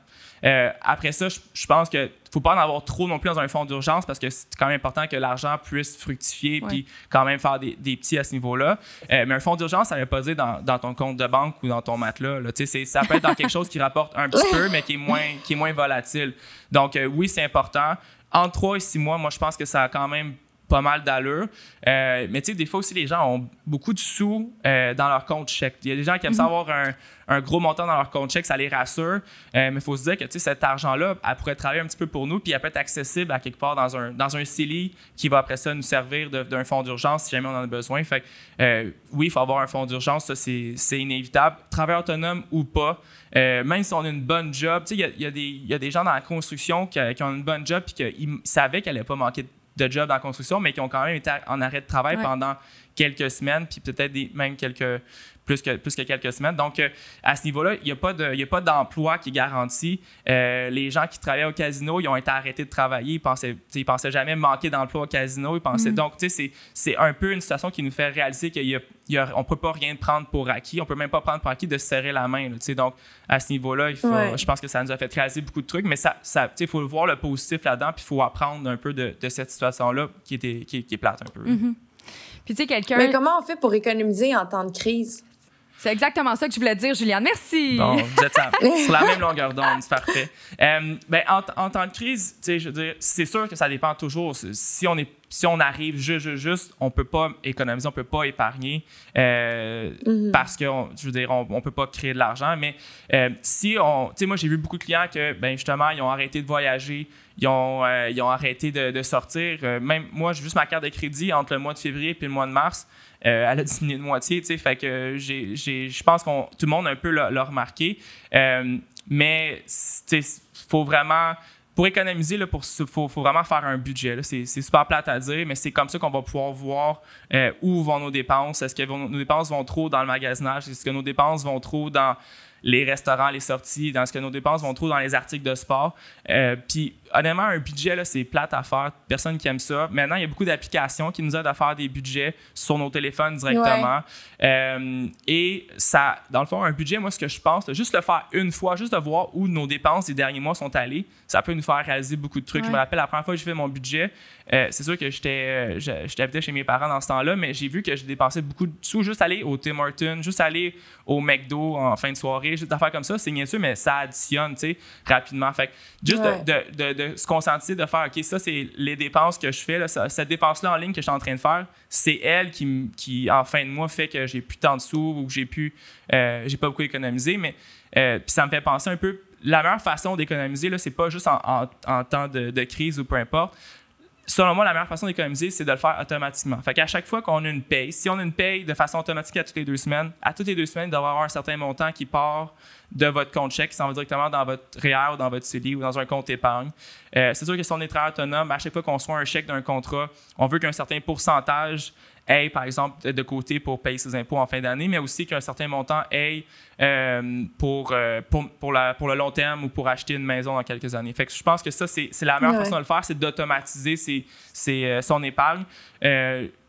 Euh, après ça, je, je pense que faut pas en avoir trop non plus dans un fonds d'urgence parce que c'est quand même important que l'argent puisse fructifier Ouais. puis quand même faire des, des petits à ce niveau-là. Euh, mais un fonds d'urgence, ça ne veut pas dire dans, dans ton compte de banque ou dans ton matelas. Là. Ça peut être dans quelque chose qui rapporte un petit peu, mais qui est moins, qui est moins volatile. Donc, euh, oui, c'est important. Entre 3 et 6 mois, moi, je pense que ça a quand même pas mal d'allure. Euh, mais tu sais, des fois aussi, les gens ont beaucoup de sous euh, dans leur compte chèque. Il y a des gens qui aiment ça avoir un, un gros montant dans leur compte chèque, ça les rassure. Euh, mais il faut se dire que cet argent-là, elle pourrait travailler un petit peu pour nous, puis elle peut être accessible à quelque part dans un, dans un CELI qui va après ça nous servir d'un fonds d'urgence si jamais on en a besoin. Fait que, oui, il faut avoir un fonds d'urgence, ça c'est inévitable. Travailleur autonome ou pas, même si on a une bonne job, tu sais, il y a, y a y a des gens dans la construction qui, qui ont une bonne job puis qu'ils savaient qu'elle n'allait pas manquer de de job dans la construction, mais qui ont quand même été en arrêt de travail Ouais. pendant quelques semaines, puis peut-être même quelques plus que, plus que quelques semaines. Donc, euh, à ce niveau-là, il n'y a pas de- d'emploi qui est garanti. Euh, les gens qui travaillaient au casino, ils ont été arrêtés de travailler. Ils pensaient, tu sais, ils pensaient jamais manquer d'emploi au casino. Ils pensaient, Mhm. Donc, c'est- un peu une situation qui nous fait réaliser qu'on ne peut pas rien prendre pour acquis. On peut même pas prendre pour acquis de se serrer la main. là, donc, à ce niveau-là, Ouais. je pense que ça nous a fait réaliser beaucoup de trucs, mais ça, ça, il faut voir le positif là-dedans, puis il faut apprendre un peu de, de cette situation-là qui, était, qui, qui est plate un peu. Mhm. Mais comment on fait pour économiser en temps de crise? C'est exactement ça que je voulais dire, Juliane. Merci. Bon, vous êtes <laughs> sur- la même longueur d'onde, c'est parfait. Euh, ben, en, en temps de crise, je veux dire, c'est sûr que ça dépend toujours. Si on, est, si on arrive juste, juste, juste, on peut pas économiser, on peut pas épargner euh, parce que, on- je veux dire, on, on peut pas créer de l'argent. Mais euh, si on, tu sais, moi j'ai vu beaucoup de clients que, ben justement, ils ont arrêté de voyager, ils ont, euh, ils ont arrêté de, de sortir. Même moi, j'ai juste ma carte de crédit entre le mois de février et le mois de mars. Euh, elle a diminué de moitié, tu sais, fait que je pense qu'on tout le monde a un peu l'a, remarqué. Euh, mais il faut vraiment pour économiser, il faut, faut vraiment faire un budget. C'est, super plate à dire, mais c'est comme ça qu'on va pouvoir voir euh, où vont nos dépenses. Est-ce que nos dépenses vont trop dans le magasinage? Est-ce que nos dépenses vont trop dans, les restaurants, les sorties, dans ce que nos dépenses vont trop dans les articles de sport? Euh, puis honnêtement, un budget, c'est plate à faire. Personne qui aime ça. Maintenant, il y a beaucoup d'applications qui nous aident à faire des budgets sur nos téléphones directement. Euh, et ça, dans le fond, un budget, moi, ce que je pense, juste le faire une fois, juste de voir où nos dépenses des derniers mois sont allées, ça peut nous faire réaliser beaucoup de trucs. Je me rappelle la première fois que j'ai fait mon budget, euh, c'est sûr que j'étais, j'étais chez mes parents dans ce temps-là, mais j'ai vu que j'ai dépensé beaucoup de sous juste aller au Tim Hortons, juste aller au McDo en fin de soirée, juste d'affaires comme ça, c'est bien sûr, mais ça additionne, tu sais, rapidement. Fait juste de, de se conscientiser de faire, OK, ça, c'est les dépenses que je fais. Cette dépense-là en ligne que je suis en train de faire, c'est elle qui, qui, en fin de mois, fait que j'ai plus tant de sous ou que j'ai pu, euh, j'ai pas beaucoup économisé. Mais euh, ça me fait penser un peu, la meilleure façon d'économiser, là, c'est pas juste en, temps de, de, crise ou peu importe selon moi, la meilleure façon d'économiser, c'est de le faire automatiquement. Fait qu'à chaque fois qu'on a une paye, si on a une paye de façon automatique à toutes les deux semaines, à toutes les deux semaines, il doit y avoir un certain montant qui part de votre compte chèque, qui s'en va directement dans votre REER ou dans votre CELI ou dans un compte épargne. Euh, c'est sûr que si on est très autonome, à chaque fois qu'on reçoit un chèque d'un contrat, on veut qu'un certain pourcentage ait, par exemple, de côté pour payer ses impôts en fin d'année, mais aussi qu'un certain montant ait euh, pour, euh, pour, pour, la, pour, le long terme ou pour acheter une maison dans quelques années. Fait que je pense que ça, c'est la meilleure façon de le faire, c'est d'automatiser euh, son épargne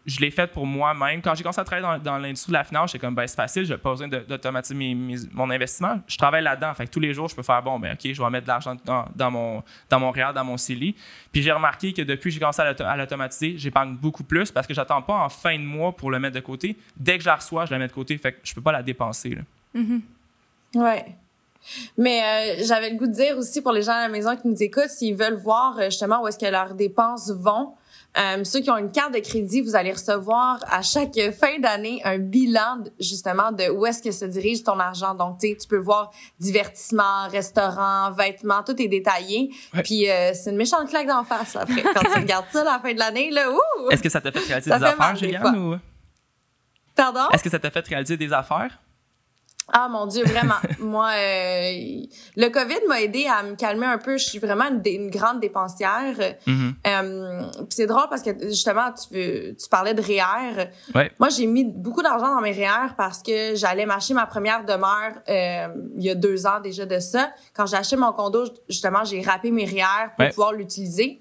je l'ai fait pour moi-même. Quand j'ai commencé à travailler dans, l'industrie de la finance, j'étais comme, ben, c'est facile, je n'ai pas besoin d'automatiser mon investissement. Je travaille là-dedans. Fait tous les jours, je peux faire, bon, ben, OK, je vais mettre de l'argent dans, mon, dans mon REER, dans mon CELI. Puis j'ai remarqué que depuis que j'ai commencé à l'automatiser, j'épargne beaucoup plus parce que j'attends pas en fin de mois pour le mettre de côté. Dès que je la reçois, je la mets de côté. Fait que je peux pas la dépenser. Là. Mm-hmm. Ouais. Mais euh, j'avais le goût de dire aussi pour les gens à la maison qui nous écoutent, s'ils veulent voir euh, justement où est-ce que leurs dépenses vont, euh, ceux qui ont une carte de crédit, vous allez recevoir à chaque fin d'année un bilan justement de où est-ce que se dirige ton argent. Donc, tu tu peux voir divertissement, restaurant, vêtements, tout est détaillé. Puis euh, c'est une méchante claque d'en face après. Quand tu <laughs> regardes ça à la fin de l'année, là, ouh! Est-ce que ça t'a fait réaliser des affaires, Juliane? Ou... Pardon? Est-ce que ça t'a fait réaliser des affaires? Ah mon Dieu, vraiment. <laughs> Moi, euh, le COVID m'a aidé à me calmer un peu. Je suis vraiment une, grande dépensière. Euh, c'est drôle parce que justement, tu, tu parlais de REER. Ouais. Moi, j'ai mis beaucoup d'argent dans mes REER parce que j'allais m'acheter ma première demeure euh, il y a deux ans déjà de ça. Quand j'ai acheté mon condo, justement, j'ai râpé mes REER pour pouvoir l'utiliser.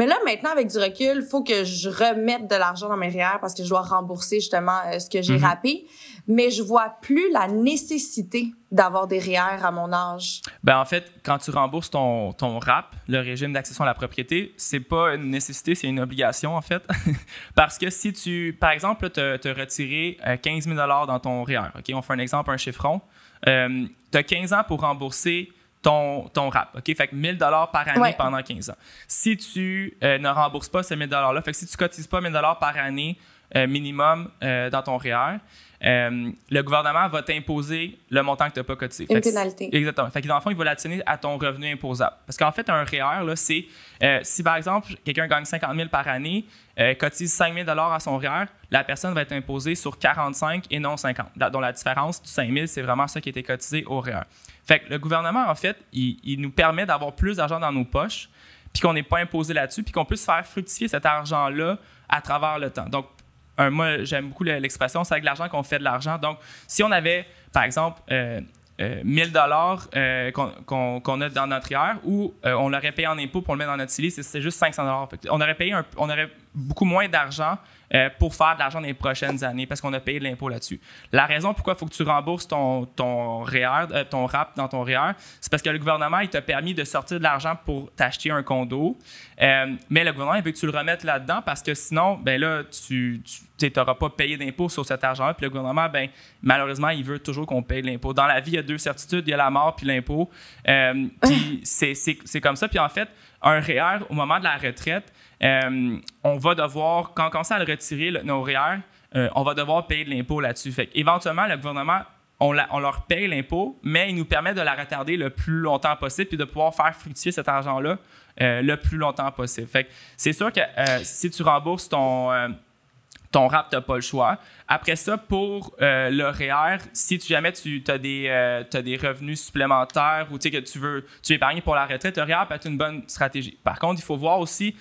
Mais là, maintenant, avec du recul, il faut que je remette de l'argent dans mes REER parce que je dois rembourser justement euh, ce que j'ai mm râpé mais je vois plus la nécessité d'avoir des REER à mon âge. Ben en fait, quand tu rembourses ton, ton RAP, le régime d'accession à la propriété, c'est pas une nécessité, c'est une obligation en fait. <laughs> Parce que si tu, par exemple, tu as retiré 15 000 dans ton REER, OK? On fait un exemple, un chiffron. Euh, tu as 15 ans pour rembourser ton, ton RAP. OK? Fait que 1000 par année pendant 15 ans. Si tu euh, ne rembourses pas ces 1000 $-là, fait que si tu cotises pas 1000 par année minimum dans ton REER, euh, le gouvernement va t'imposer le montant que tu n'as pas cotisé. Une pénalité. exactement. Fait que dans le fond, il va l'additionner à ton revenu imposable. Parce qu'en fait, un REER, c'est euh, si par exemple, quelqu'un gagne 50 000 par année, euh, cotise 5 000 à son REER, la personne va être imposée sur 45 et non 50. dont la différence du 5 000, c'est vraiment ça qui a été cotisé au REER. Fait que le gouvernement, en fait, il, il nous permet d'avoir plus d'argent dans nos poches, puis qu'on n'est pas imposé là-dessus, puis qu'on puisse faire fructifier cet argent-là à travers le temps. Donc, moi, j'aime beaucoup l'expression, c'est avec l'argent qu'on fait de l'argent. Donc, si on avait, par exemple, euh, 1000 euh, dollars euh, qu'on a dans notre IR ou euh, on l'aurait payé en impôt pour le mettre dans notre CELI, c'est juste 500 dollars. On aurait payé on aurait beaucoup moins d'argent euh, pour faire de l'argent dans les prochaines années parce qu'on a payé de l'impôt là-dessus. La raison pourquoi il faut que tu rembourses ton, ton REER, euh, ton RAP dans ton REER, c'est parce que le gouvernement, il t'a permis de sortir de l'argent pour t'acheter un condo. Euh, mais le gouvernement, il veut que tu le remettes là-dedans parce que sinon, ben là, tu n'auras pas payé d'impôt sur cet argent. Puis le gouvernement, ben, malheureusement, il veut toujours qu'on paye l'impôt. Dans la vie, il y a deux certitudes, il y a la mort puis l'impôt. puis c'est comme ça. Puis en fait, un REER, au moment de la retraite, euh, on va devoir, quand on commence à le retirer, nos REER, euh, on va devoir payer de l'impôt là-dessus. Fait éventuellement, le gouvernement, on, leur paye l'impôt, mais il nous permet de la retarder le plus longtemps possible puis de pouvoir faire fructifier cet argent-là euh, le plus longtemps possible. Fait c'est sûr que si tu rembourses ton ton RAP, tu n'as pas le choix. Après ça, pour le REER, si tu, jamais tu as, des, as des revenus supplémentaires ou que tu veux tu épargnes pour la retraite, le REER peut être une bonne stratégie. Par contre, il faut voir aussi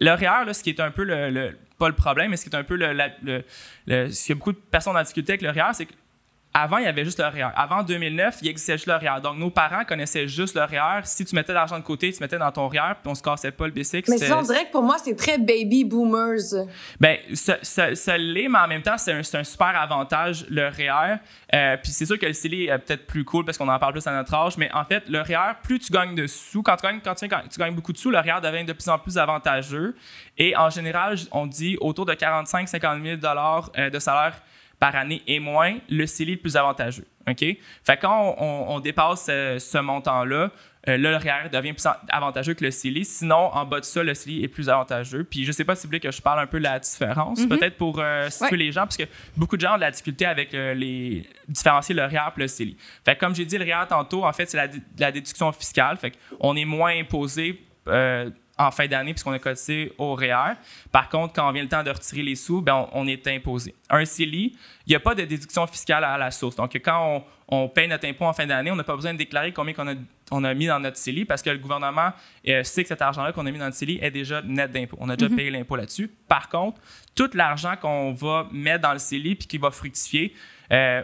REER, ce qui est un peu le, pas le problème, mais ce qui est un peu le, le, s'il y a beaucoup de personnes en difficulté avec REER, c'est avant, il y avait juste le REER. Avant 2009, il existait juste le REER. Donc, nos parents connaissaient juste le REER. Si tu mettais de l'argent de côté, tu mettais dans ton REER, puis on se cassait pas le basic. Mais ça, on dirait que pour moi, c'est très baby boomers. Ben, ça, ça, ça l'est, mais en même temps, c'est un, un, super avantage, le REER. Euh, puis c'est sûr que le CELI est peut-être plus cool parce qu'on en parle plus à notre âge, mais en fait, le REER, plus tu gagnes de sous, quand tu gagnes, quand tu, tu gagnes beaucoup de sous, le REER devient de plus en plus avantageux. Et en général, on dit autour de 45-50 000 euh, de salaire par année et moins, le CELI est plus avantageux. OK? Fait quand on, dépasse ce montant-là, euh, là, le REER devient plus avantageux que le CELI. Sinon, en bas de ça, le CELI est plus avantageux. Puis je sais pas si vous voulez que je parle un peu de la différence, mm-hmm. peut-être pour euh, situer les gens, parce que beaucoup de gens ont de la difficulté avec euh, les différencier le REER et le CELI. Fait comme j'ai dit, le REER tantôt, en fait, c'est la, la, déduction fiscale. Fait qu'on est moins imposé en fin d'année puisqu'on a cotisé au REER. Par contre, quand on vient le temps de retirer les sous, ben on, est imposé. Un CELI, il n'y a pas de déduction fiscale à la source. Donc, quand on, paye notre impôt en fin d'année, on n'a pas besoin de déclarer combien on a, on a mis dans notre CELI parce que le gouvernement euh, sait que cet argent-là qu'on a mis dans notre CELI est déjà net d'impôt. On a déjà mhm. payé l'impôt là-dessus. Par contre, tout l'argent qu'on va mettre dans le CELI puis qui va fructifier, euh,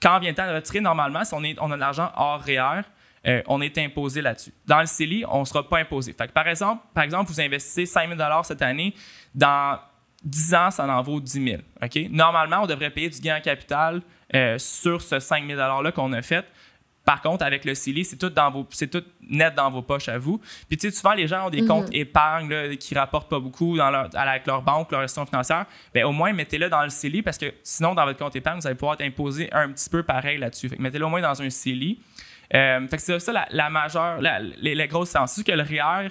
quand vient le temps de retirer, normalement, si on, est, on a de l'argent hors REER, euh, on est imposé là-dessus. Dans le CELI, on ne sera pas imposé. Fait par, exemple, par exemple, vous investissez 5 000 cette année, dans 10 ans, ça en vaut 10 000. Normalement, on devrait payer du gain en capital euh, sur ce 5 000 $-là qu'on a fait. Par contre, avec le CELI, c'est tout, dans vos, c'est tout net dans vos poches à vous. Puis, tu sais, souvent, les gens ont des mhm. comptes épargne là, qui rapportent pas beaucoup dans leur, avec leur banque, leur gestion financière. Bien, au moins, mettez-le dans le CELI parce que sinon, dans votre compte épargne, vous allez pouvoir être imposé un petit peu pareil là-dessus. mettez-le au moins dans un CELI. Euh, fait que c'est ça la, majeure, les, grosses sens. C'est que le REER,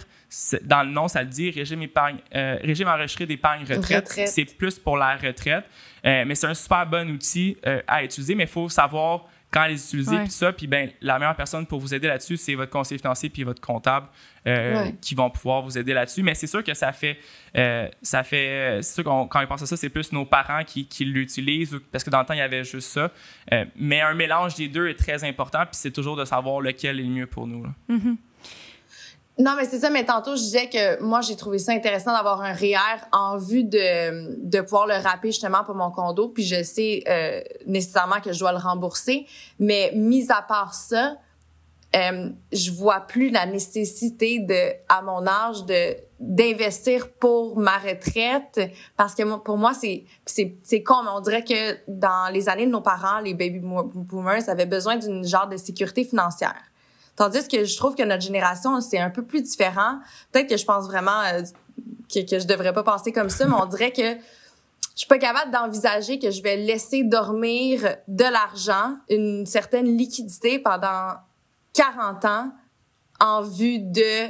dans le nom, ça le dit, régime, épargne, euh, régime enregistré d'épargne retraite. C'est plus pour la retraite. Euh, mais c'est un super bon outil à utiliser, mais il faut savoir quand les utiliser, puis ça. Puis ben, la meilleure personne pour vous aider là-dessus, c'est votre conseiller financier puis votre comptable euh, qui vont pouvoir vous aider là-dessus. Mais c'est sûr que ça fait, euh, ça fait, c'est sûr qu'on, quand on pense à ça, c'est plus nos parents qui, qui l'utilisent parce que dans le temps, il y avait juste ça. Euh, mais un mélange des deux est très important, puis c'est toujours de savoir lequel est le mieux pour nous. Mm-hmm. Non, mais c'est ça, mais tantôt, je disais que moi, j'ai trouvé ça intéressant d'avoir un REER en vue de, de pouvoir le rapper justement pour mon condo. Puis je sais euh, nécessairement que je dois le rembourser. Mais mis à part ça, euh, je vois plus la nécessité de, à mon âge, de d'investir pour ma retraite parce que pour moi c'est c'est c'est con mais on dirait que dans les années de nos parents les baby boomers avaient besoin d'une genre de sécurité financière Tandis que je trouve que notre génération, c'est un peu plus différent. Peut-être que je pense vraiment euh, que, que je devrais pas penser comme ça, mais on dirait que je suis pas capable d'envisager que je vais laisser dormir de l'argent, une certaine liquidité pendant 40 ans en vue de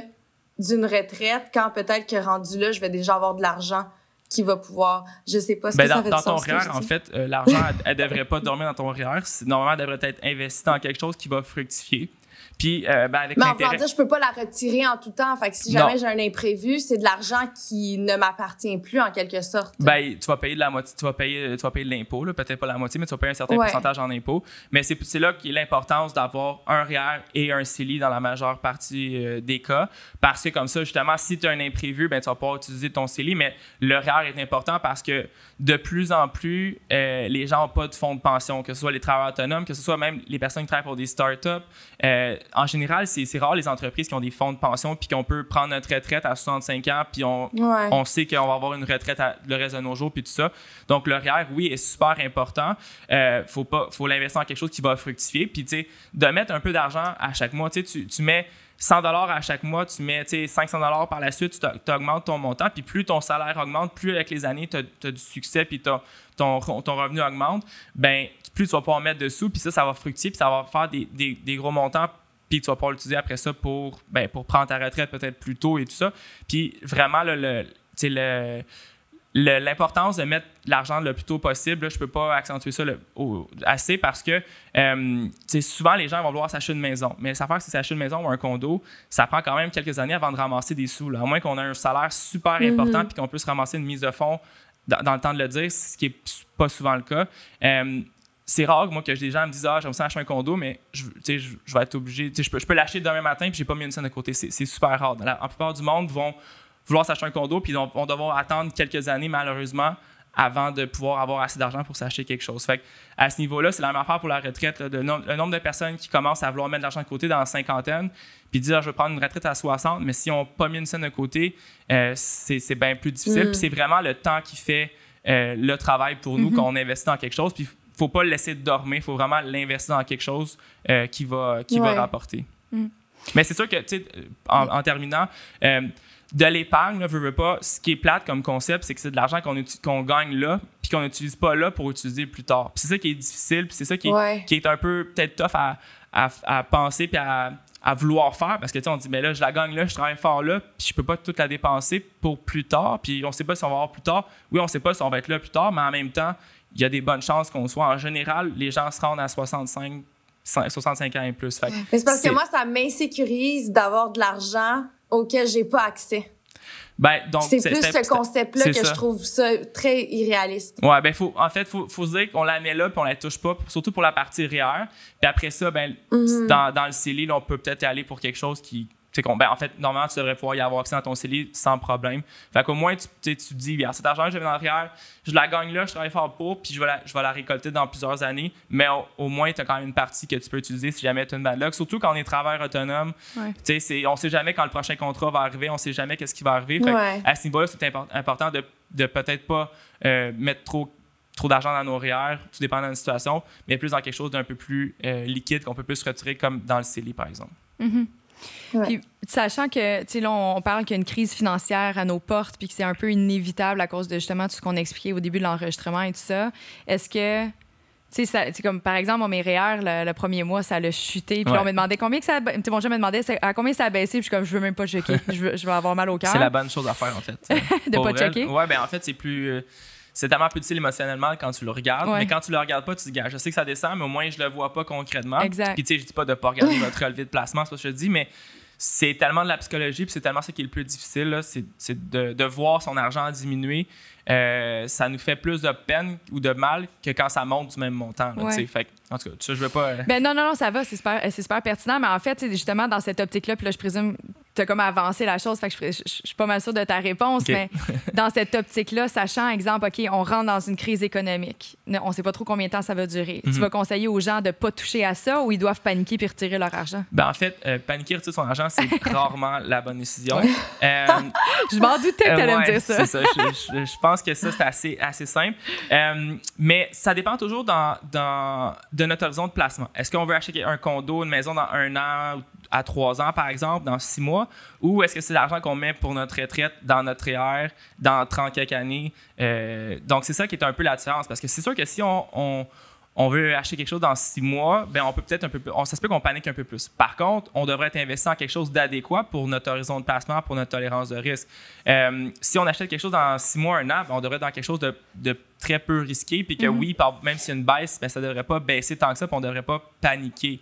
d'une retraite quand peut-être que rendu là, je vais déjà avoir de l'argent qui va pouvoir, je sais pas ce ben que dans, ça fait Dans ton REER, en fait, euh, l'argent, elle, devrait pas dormir dans ton REER. Normalement, elle devrait être investie dans quelque chose qui va fructifier. Puis, euh, ben, avec Mais en dire, je peux pas la retirer en tout temps. Fait que si jamais j'ai un imprévu, c'est de l'argent qui ne m'appartient plus en quelque sorte. Ben, tu vas payer de la moitié, tu vas payer, tu vas payer de l'impôt, peut-être pas la moitié, mais tu vas payer un certain pourcentage en impôt. Mais c'est, c'est là qu'est l'importance d'avoir un REER et un CELI dans la majeure partie euh, des cas. Parce que comme ça, justement, si tu as un imprévu, ben, tu vas pouvoir utiliser ton CELI. Mais le REER est important parce que de plus en plus, euh, les gens n'ont pas de fonds de pension, que ce soit les travailleurs autonomes, que ce soit même les personnes qui travaillent pour des startups en général, c'est rare les entreprises qui ont des fonds de pension puis qu'on peut prendre notre retraite à 65 ans puis on, on sait qu'on va avoir une retraite le reste de nos jours puis tout ça. Donc, le REER, oui, est super important. Euh, faut pas, faut l'investir dans quelque chose qui va fructifier. Puis, tu sais, de mettre un peu d'argent à chaque mois. Tu sais, tu mets 100 dollars à chaque mois, tu mets 500 dollars par la suite, tu augmentes ton montant, puis plus ton salaire augmente, plus avec les années, tu as, du succès, puis ton, revenu augmente, ben plus tu vas pouvoir mettre dessous, puis ça, ça va fructifier, puis ça va faire des, gros montants puis tu vas pouvoir l'utiliser après ça ben, pour prendre ta retraite peut-être plus tôt et tout ça. Puis vraiment, le, l'importance de mettre l'argent le plus tôt possible, je peux pas accentuer ça assez parce que euh, souvent les gens vont vouloir s'acheter une maison. Mais que si s'acheter une maison ou un condo, ça prend quand même quelques années avant de ramasser des sous. Là. À moins qu'on ait un salaire super mm-hmm. important puis qu'on puisse ramasser une mise de fonds dans, le temps de le dire, ce qui est pas souvent le cas. Euh, c'est rare moi que des gens me disent ah j'aime ça acheter un condo mais je, je, je vais être obligé je peux, je peux l'acheter demain matin puis j'ai pas mis une scène de côté c'est super rare la, plupart du monde vont vouloir s'acheter un condo puis vont, devoir attendre quelques années malheureusement avant de pouvoir avoir assez d'argent pour s'acheter quelque chose. Fait à ce niveau-là, c'est la même affaire pour la retraite. le nombre de personnes qui commencent à vouloir mettre de l'argent de côté dans la cinquantaine, puis dire je vais prendre une retraite à 60, mais si on n'a pas mis une scène de côté, euh, c'est bien plus difficile. Mm. Puis c'est vraiment le temps qui fait euh, le travail pour nous mm-hmm. quand on investit dans quelque chose. Puis faut pas le laisser dormir, il faut vraiment l'investir dans quelque chose euh, qui va, qui va rapporter. Mm. Mais c'est sûr que, tu sais, en, en, terminant, de l'épargne, ne veux, pas, ce qui est plate comme concept, c'est que c'est de l'argent qu'on gagne là, puis qu'on n'utilise pas là pour utiliser plus tard. c'est ça qui est difficile, puis c'est ça qui, est un peu peut-être tough à, à, penser puis à, à, vouloir faire, parce que tu sais, on dit, mais là, je la gagne là, je travaille fort là, puis je peux pas toute la dépenser pour plus tard, puis on sait pas si on va avoir plus tard. Oui, on sait pas si on va être là plus tard, mais en même temps, il y a des bonnes chances qu'on soit. En général, les gens se rendent à 65 65 ans et plus. c'est parce que moi, ça m'insécurise d'avoir de l'argent auquel j'ai pas accès. Ben, donc, c'est plus ce concept-là que je trouve ça très irréaliste. Ouais, ben, faut, en fait, faut, faut se dire qu'on la met là puis on la touche pas, surtout pour la partie REER. Puis après ça, ben, mm-hmm. dans, dans le CELI, on peut peut-être aller pour quelque chose qui, ben, en fait, normalement, tu devrais pouvoir y avoir accès dans ton CELI sans problème. Fait qu'au moins, tu, tu te dis, bien, cet argent que j'avais dans l'arrière, je la gagne là, je travaille fort pour, puis je vais la, je vais la récolter dans plusieurs années. Mais au, moins, tu as quand même une partie que tu peux utiliser si jamais tu as une bad luck. Surtout quand on est travailleur autonome. Tu sais, on sait jamais quand le prochain contrat va arriver, on sait jamais qu'est-ce qui va arriver. Fait à ce niveau-là, c'est important de, de peut-être pas euh, mettre trop trop d'argent dans nos REER, tout dépend de la situation, mais plus dans quelque chose d'un peu plus euh, liquide qu'on peut plus retirer, comme dans le CELI, par exemple. Puis, sachant que, tu sais, là, on parle qu'il y a une crise financière à nos portes, puis que c'est un peu inévitable à cause de justement tout ce qu'on a expliqué au début de l'enregistrement et tout ça, est-ce que. Tu sais, comme par exemple, mon REER, le, premier mois, ça a chuté. Puis on me demandait combien que ça. Tu sais, mon me demandait à combien ça a baissé. Puis je suis comme, je veux même pas checker. <laughs> je, veux, je vais avoir mal au cœur. C'est la bonne chose à faire, en fait. <laughs> de pas checker. Ouais, ben en fait, c'est plus. Euh, c'est tellement plus difficile émotionnellement quand tu le regardes. Mais quand tu le regardes pas, tu te dis, je sais que ça descend, mais au moins, je le vois pas concrètement. Exact. Puis, tu sais, je dis pas de pas regarder votre relevé de placement, c'est ce que je dis, mais c'est tellement de la psychologie, puis c'est tellement ça qui est le plus difficile, c'est de, de, voir son argent diminuer. Euh, ça nous fait plus de peine ou de mal que quand ça monte du même montant. fait, en tout cas, ça, je veux pas. Euh, ben non, non, non, ça va, c'est super, super pertinent, mais en fait, justement, dans cette optique-là, puis là, je présume tu as comme avancé la chose, fait que je, suis pas mal sûre de ta réponse, mais <laughs> dans cette optique-là, sachant, exemple, OK, on rentre dans une crise économique, on sait pas trop combien de temps ça va durer. Tu mhm. vas conseiller aux gens de pas toucher à ça ou ils doivent paniquer puis retirer leur argent? Ben, en fait, euh, paniquer, retirer son argent, c'est <laughs> rarement la bonne décision. Euh, <laughs> je m'en doutais que tu allais me dire ça. ça. Je, pense que ça, c'est assez, assez simple. Euh, mais ça dépend toujours dans, dans, de notre horizon de placement. Est-ce qu'on veut acheter un condo, une maison dans un an à trois ans, par exemple, dans six mois, ou est-ce que c'est l'argent qu'on met pour notre retraite dans notre REER dans 30 quelques années? Euh, donc, c'est ça qui est un peu la différence, parce que c'est sûr que si on, on, veut acheter quelque chose dans six mois, ben on peut peut-être un peu plus, on, ça se peut qu'on panique un peu plus. Par contre, on devrait être investi dans quelque chose d'adéquat pour notre horizon de placement, pour notre tolérance de risque. Euh, si on achète quelque chose dans six mois, un an, ben on devrait être dans quelque chose de, de très peu risqué, puis que mm-hmm. oui, même s'il y a une baisse, ben ça ne devrait pas baisser tant que ça, puis on ne devrait pas paniquer.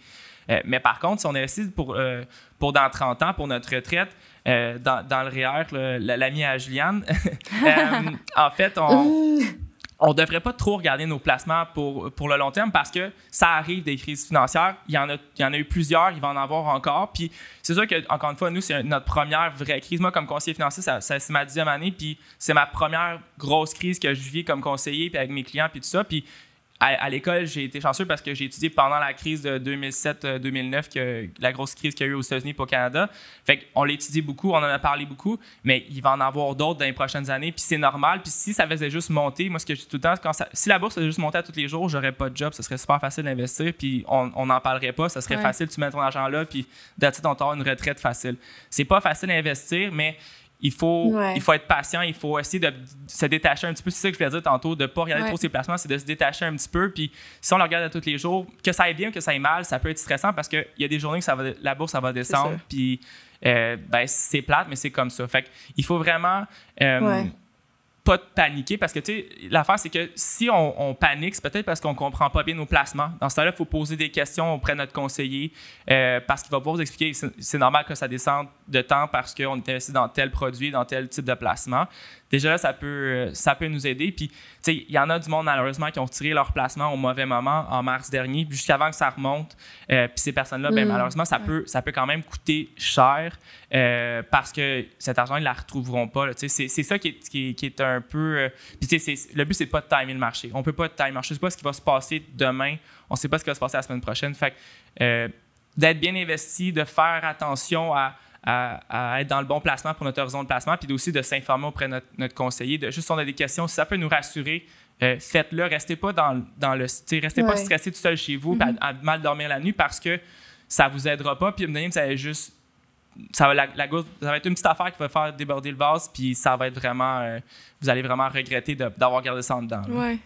Euh, mais par contre, si on investit pour, euh, pour dans 30 ans, pour notre retraite, euh, dans, dans, le REER, l'ami à Juliane, <laughs> en fait, on on ne devrait pas trop regarder nos placements pour, pour le long terme parce que ça arrive des crises financières. Il y en a, il y en a eu plusieurs, il va en avoir encore. Puis c'est sûr que, encore une fois, nous, c'est notre première vraie crise. Moi, comme conseiller financier, ça, c'est ma dixième année. Puis c'est ma première grosse crise que je vis comme conseiller, puis avec mes clients, puis tout ça. Puis à, l'école, j'ai été chanceux parce que j'ai étudié pendant la crise de 2007-2009, que, la grosse crise qu'il y a eu aux États-Unis et au Canada. Fait on l'étudie beaucoup, on en a parlé beaucoup, mais il va en avoir d'autres dans les prochaines années. Puis c'est normal. Puis si ça faisait juste monter, moi, ce que je dis tout le temps, quand si la bourse faisait juste monter à tous les jours, j'aurais pas de job. Ce serait super facile d'investir. Puis on n'en parlerait pas. Ça serait facile, tu mets ton argent là, puis d'attitude, on t'aura une retraite facile. C'est pas facile d'investir, mais il faut, il faut être patient, il faut essayer de se détacher un petit peu. C'est ça que je voulais dire tantôt, de ne pas regarder trop ses placements, c'est de se détacher un petit peu. Puis si on le regarde à tous les jours, que ça aille bien, que ça aille mal, ça peut être stressant parce qu'il y a des journées que ça va, la bourse, ça va descendre. Puis euh, ben, c'est plate, mais c'est comme ça. Fait il faut vraiment. Euh, pas de paniquer parce que, tu sais, l'affaire, c'est que si on, panique, c'est peut-être parce qu'on comprend pas bien nos placements. Dans ce cas-là, il faut poser des questions auprès de notre conseiller euh, parce qu'il va pouvoir vous expliquer c'est normal que ça descende de temps parce qu'on est investi dans tel produit, dans tel type de placement déjà là, ça peut, euh, ça peut nous aider. Puis, tu sais, il y en a du monde, malheureusement, qui ont tiré leur placement au mauvais moment en mars dernier, jusqu'avant que ça remonte. Euh, puis ces personnes-là, ben, mm. malheureusement, ça peut, ça peut quand même coûter cher. euh, parce que cet argent, ils ne la retrouveront pas. C'est, c'est ça qui est, qui est, un peu. Euh, puis le but, c'est pas de timer le marché. On peut pas timer le marché. Je ne sais pas ce qui va se passer demain. On ne sait pas ce qui va se passer la semaine prochaine. Fait d'être bien investi, de faire attention à, à, être dans le bon placement pour notre horizon de placement, puis aussi de s'informer auprès de notre, conseiller. De, juste si on a des questions, si ça peut nous rassurer, faites-le. Restez pas dans, dans le. Restez pas stressé tout seul chez vous, mm-hmm. à, mal dormir la nuit parce que ça vous aidera pas. Puis, même, ça va juste ça va, la, ça va être une petite affaire qui va faire déborder le vase, puis ça va être vraiment. Euh, vous allez vraiment regretter d'avoir gardé ça en dedans. Oui,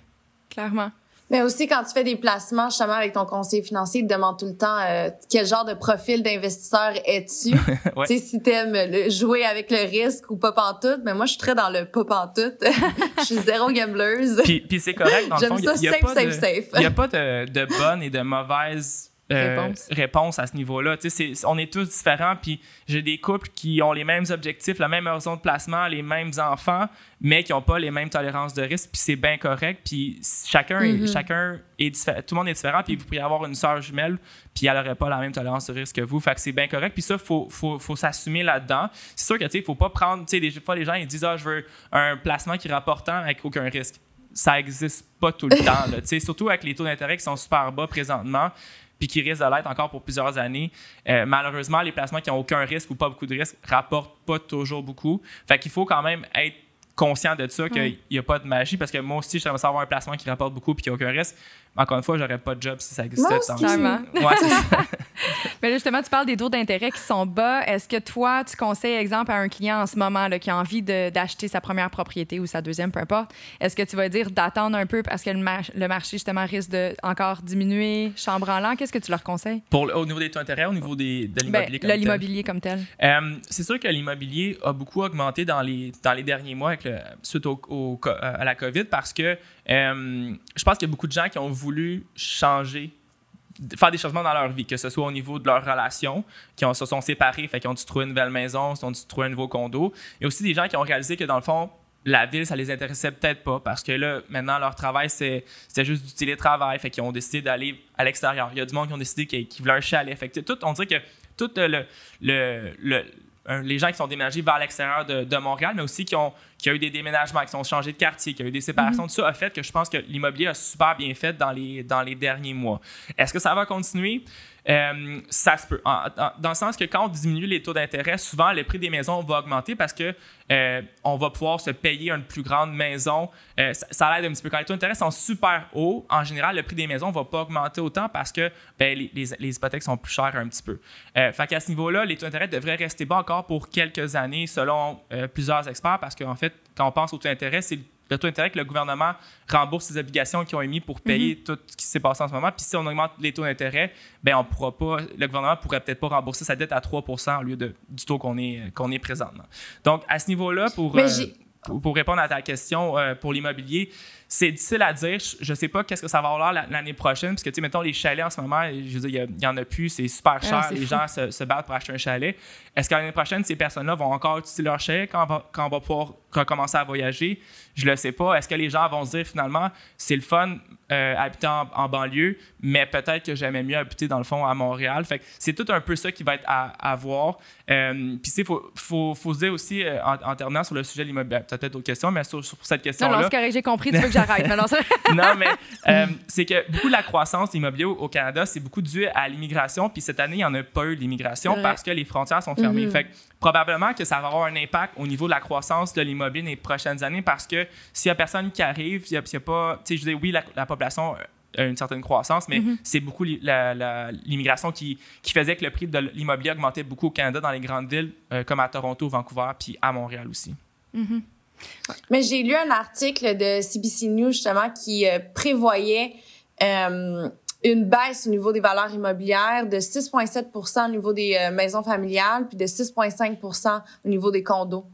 clairement. Mais aussi, quand tu fais des placements, justement, avec ton conseiller financier, il te demande tout le temps euh, quel genre de profil d'investisseur es-tu? <laughs> Tu sais, si t'aimes jouer avec le risque ou pas pantoute. Mais moi, je suis très dans le pas pantoute. <laughs> je suis zéro gambleuse. Puis, puis c'est correct, dans le fond. J'aime ça, safe, safe, safe. Il n'y a pas de, de bonne et de mauvaise euh, réponse? à ce niveau-là. on est tous différents, puis j'ai des couples qui ont les mêmes objectifs, la même horizon de placement, les mêmes enfants, mais qui n'ont pas les mêmes tolérances de risque, puis c'est bien correct. Puis chacun, est, mm-hmm. chacun est tout le monde est différent, puis vous pourriez avoir une soeur jumelle, puis elle n'aurait pas la même tolérance de risque que vous. Fait que c'est bien correct. Puis ça, il faut, faut, faut s'assumer là-dedans. C'est sûr que, tu sais, il faut pas prendre, tu sais, des fois, les gens, ils disent, ah, je veux un placement qui est rapportant avec aucun risque. Ça n'existe pas tout le <laughs> temps, là, surtout avec les taux d'intérêt qui sont super bas présentement puis qui risque de l'être encore pour plusieurs années. Euh, malheureusement, les placements qui n'ont aucun risque ou pas beaucoup de risque rapportent pas toujours beaucoup. Fait qu'il faut quand même être conscient de ça, qu'il n'y a pas de magie, parce que moi aussi, j'aimerais savoir un placement qui rapporte beaucoup puis qui n'a aucun risque. Encore une fois, j'aurais pas de job si ça existait. Clairement. <laughs> Mais justement, tu parles des taux d'intérêt qui sont bas. Est-ce que toi, tu conseilles, exemple, à un client en ce moment là, qui a envie d'acheter sa première propriété ou sa deuxième, peu importe, est-ce que tu vas dire d'attendre un peu parce que le, le, marché, justement, risque de encore diminuer, chambre en l'an? Qu'est-ce que tu leur conseilles? Pour, au niveau des taux d'intérêt, au niveau des, de l'immobilier ben, L'immobilier comme tel. Euh, c'est sûr que l'immobilier a beaucoup augmenté dans les, dans les derniers mois avec le, suite au, à la COVID parce que euh, je pense qu'il y a beaucoup de gens qui ont voulu changer faire des changements dans leur vie, que ce soit au niveau de leur relation, qui se sont séparés, fait qu'ils ont dû trouver une nouvelle maison, ils ont dû trouver un nouveau condo. Et aussi des gens qui ont réalisé que dans le fond, la ville, ça les intéressait peut-être pas parce que là, maintenant, leur travail, c'est juste du télétravail. Fait qu'ils ont décidé d'aller à l'extérieur. Il y a du monde qui ont décidé qu'ils voulaient un chalet. Fait tout, on dirait que tout le, le, le les gens qui sont déménagés vers l'extérieur de, Montréal, mais aussi qui ont, qui ont eu des déménagements, qui sont changés de quartier, qui ont eu des séparations, mhm. tout ça a fait que je pense que l'immobilier a super bien fait dans les, dans les derniers mois. Est-ce que ça va continuer? Euh, ça se peut. dans le sens que quand on diminue les taux d'intérêt, souvent le prix des maisons va augmenter parce que euh, on va pouvoir se payer une plus grande maison. Euh, ça, aide un petit peu. Quand les taux d'intérêt sont super hauts, en général, le prix des maisons ne va pas augmenter autant parce que ben, les, les, hypothèques sont plus chères un petit peu. fait qu'à ce niveau-là, les taux d'intérêt devraient rester bas encore pour quelques années selon plusieurs experts parce qu'en fait, quand on pense aux taux d'intérêt, c'est le taux d'intérêt que le gouvernement rembourse ses obligations qu'ils ont émis pour payer mhm. tout ce qui s'est passé en ce moment. Puis si on augmente les taux d'intérêt, ben on pourra pas, le gouvernement pourrait peut-être pas rembourser sa dette à 3% au lieu de, du taux qu'on est, qu'on est présentement. Donc, à ce niveau-là, pour, euh, pour, répondre à ta question euh, pour l'immobilier, c'est difficile à dire. Je ne sais pas qu'est-ce que ça va avoir l'année prochaine, parce que, tu sais, mettons, les chalets en ce moment, je veux dire, il n'y en a plus, c'est super ah, cher. les gens se, battent pour acheter un chalet. Est-ce que l'année prochaine, ces personnes-là vont encore utiliser leur chalet quand on va, quand on va pouvoir recommencer à voyager? Je ne le sais pas. Est-ce que les gens vont se dire, finalement, c'est le fun euh, habiter en, banlieue, mais peut-être que j'aimais mieux habiter, dans le fond, à Montréal. Fait c'est tout un peu ça qui va être à, voir. Euh, puis, il faut, faut, faut, se dire aussi, euh, en, terminant sur le sujet de l'immobilier, peut-être d'autres questions, mais sur, cette question-là. Non, non, c'est j'ai compris. Tu veux que <laughs> non, mais euh, c'est que beaucoup de la croissance immobilière au Canada, c'est beaucoup dû à l'immigration. Puis cette année, il n'y en a pas eu d'immigration parce que les frontières sont fermées. Mm-hmm. Fait probablement que ça va avoir un impact au niveau de la croissance de l'immobilier dans les prochaines années parce que s'il n'y a personne qui arrive, s'il n'y a, pas. Tu sais, je dis oui, la, population a une certaine croissance, mais mm-hmm. c'est beaucoup l'immigration qui, qui, faisait que le prix de l'immobilier augmentait beaucoup au Canada dans les grandes villes euh, comme à Toronto, Vancouver, puis à Montréal aussi. Mm-hmm. Mais j'ai lu un article de CBC News justement qui euh, prévoyait euh, une baisse au niveau des valeurs immobilières de 6,7% au niveau des euh, maisons familiales puis de 6,5% au niveau des condos.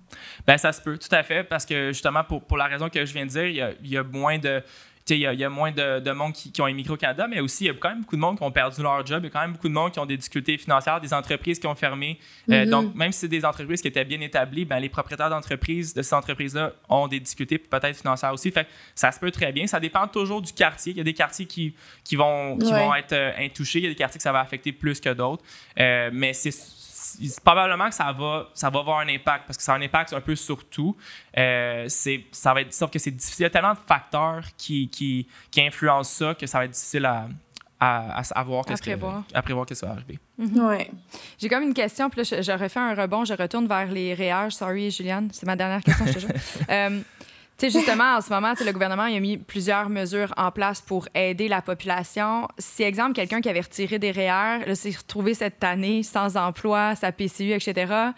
Ben ça se peut, tout à fait, parce que justement, pour, pour la raison que je viens de dire, il y a moins de il y, a moins de, monde qui, ont émigré au Canada, mais aussi il y a quand même beaucoup de monde qui ont perdu leur job. Il y a quand même beaucoup de monde qui ont des difficultés financières, des entreprises qui ont fermé. Euh, mm-hmm. donc, même si c'est des entreprises qui étaient bien établies, ben, les propriétaires d'entreprises de ces entreprises-là ont des difficultés peut-être financières aussi. Fait ça se peut très bien. Ça dépend toujours du quartier. Il y a des quartiers qui, qui, vont, qui vont être euh, intouchés. Il y a des quartiers que ça va affecter plus que d'autres. Euh, mais c'est probablement que ça va, ça va avoir un impact parce que ça a un impact un peu sur tout. Euh, c'est, ça va être, sauf que c'est difficile. Il y a tellement de facteurs qui, qui, qui influencent ça que ça va être difficile à, à, à, voir qu'est-ce prévoir. Que, à prévoir ce qui va arriver. Mm-hmm. ouais. J'ai comme une question, puis là, je, refais un rebond, je retourne vers les réages. Sorry, Juliane, c'est ma dernière question, je te jure. <laughs> euh, sais, justement, en ce moment, le gouvernement il a mis plusieurs mesures en place pour aider la population. Si, exemple, quelqu'un qui avait retiré des REER, s'est retrouvé cette année sans emploi, sa PCU, etc.,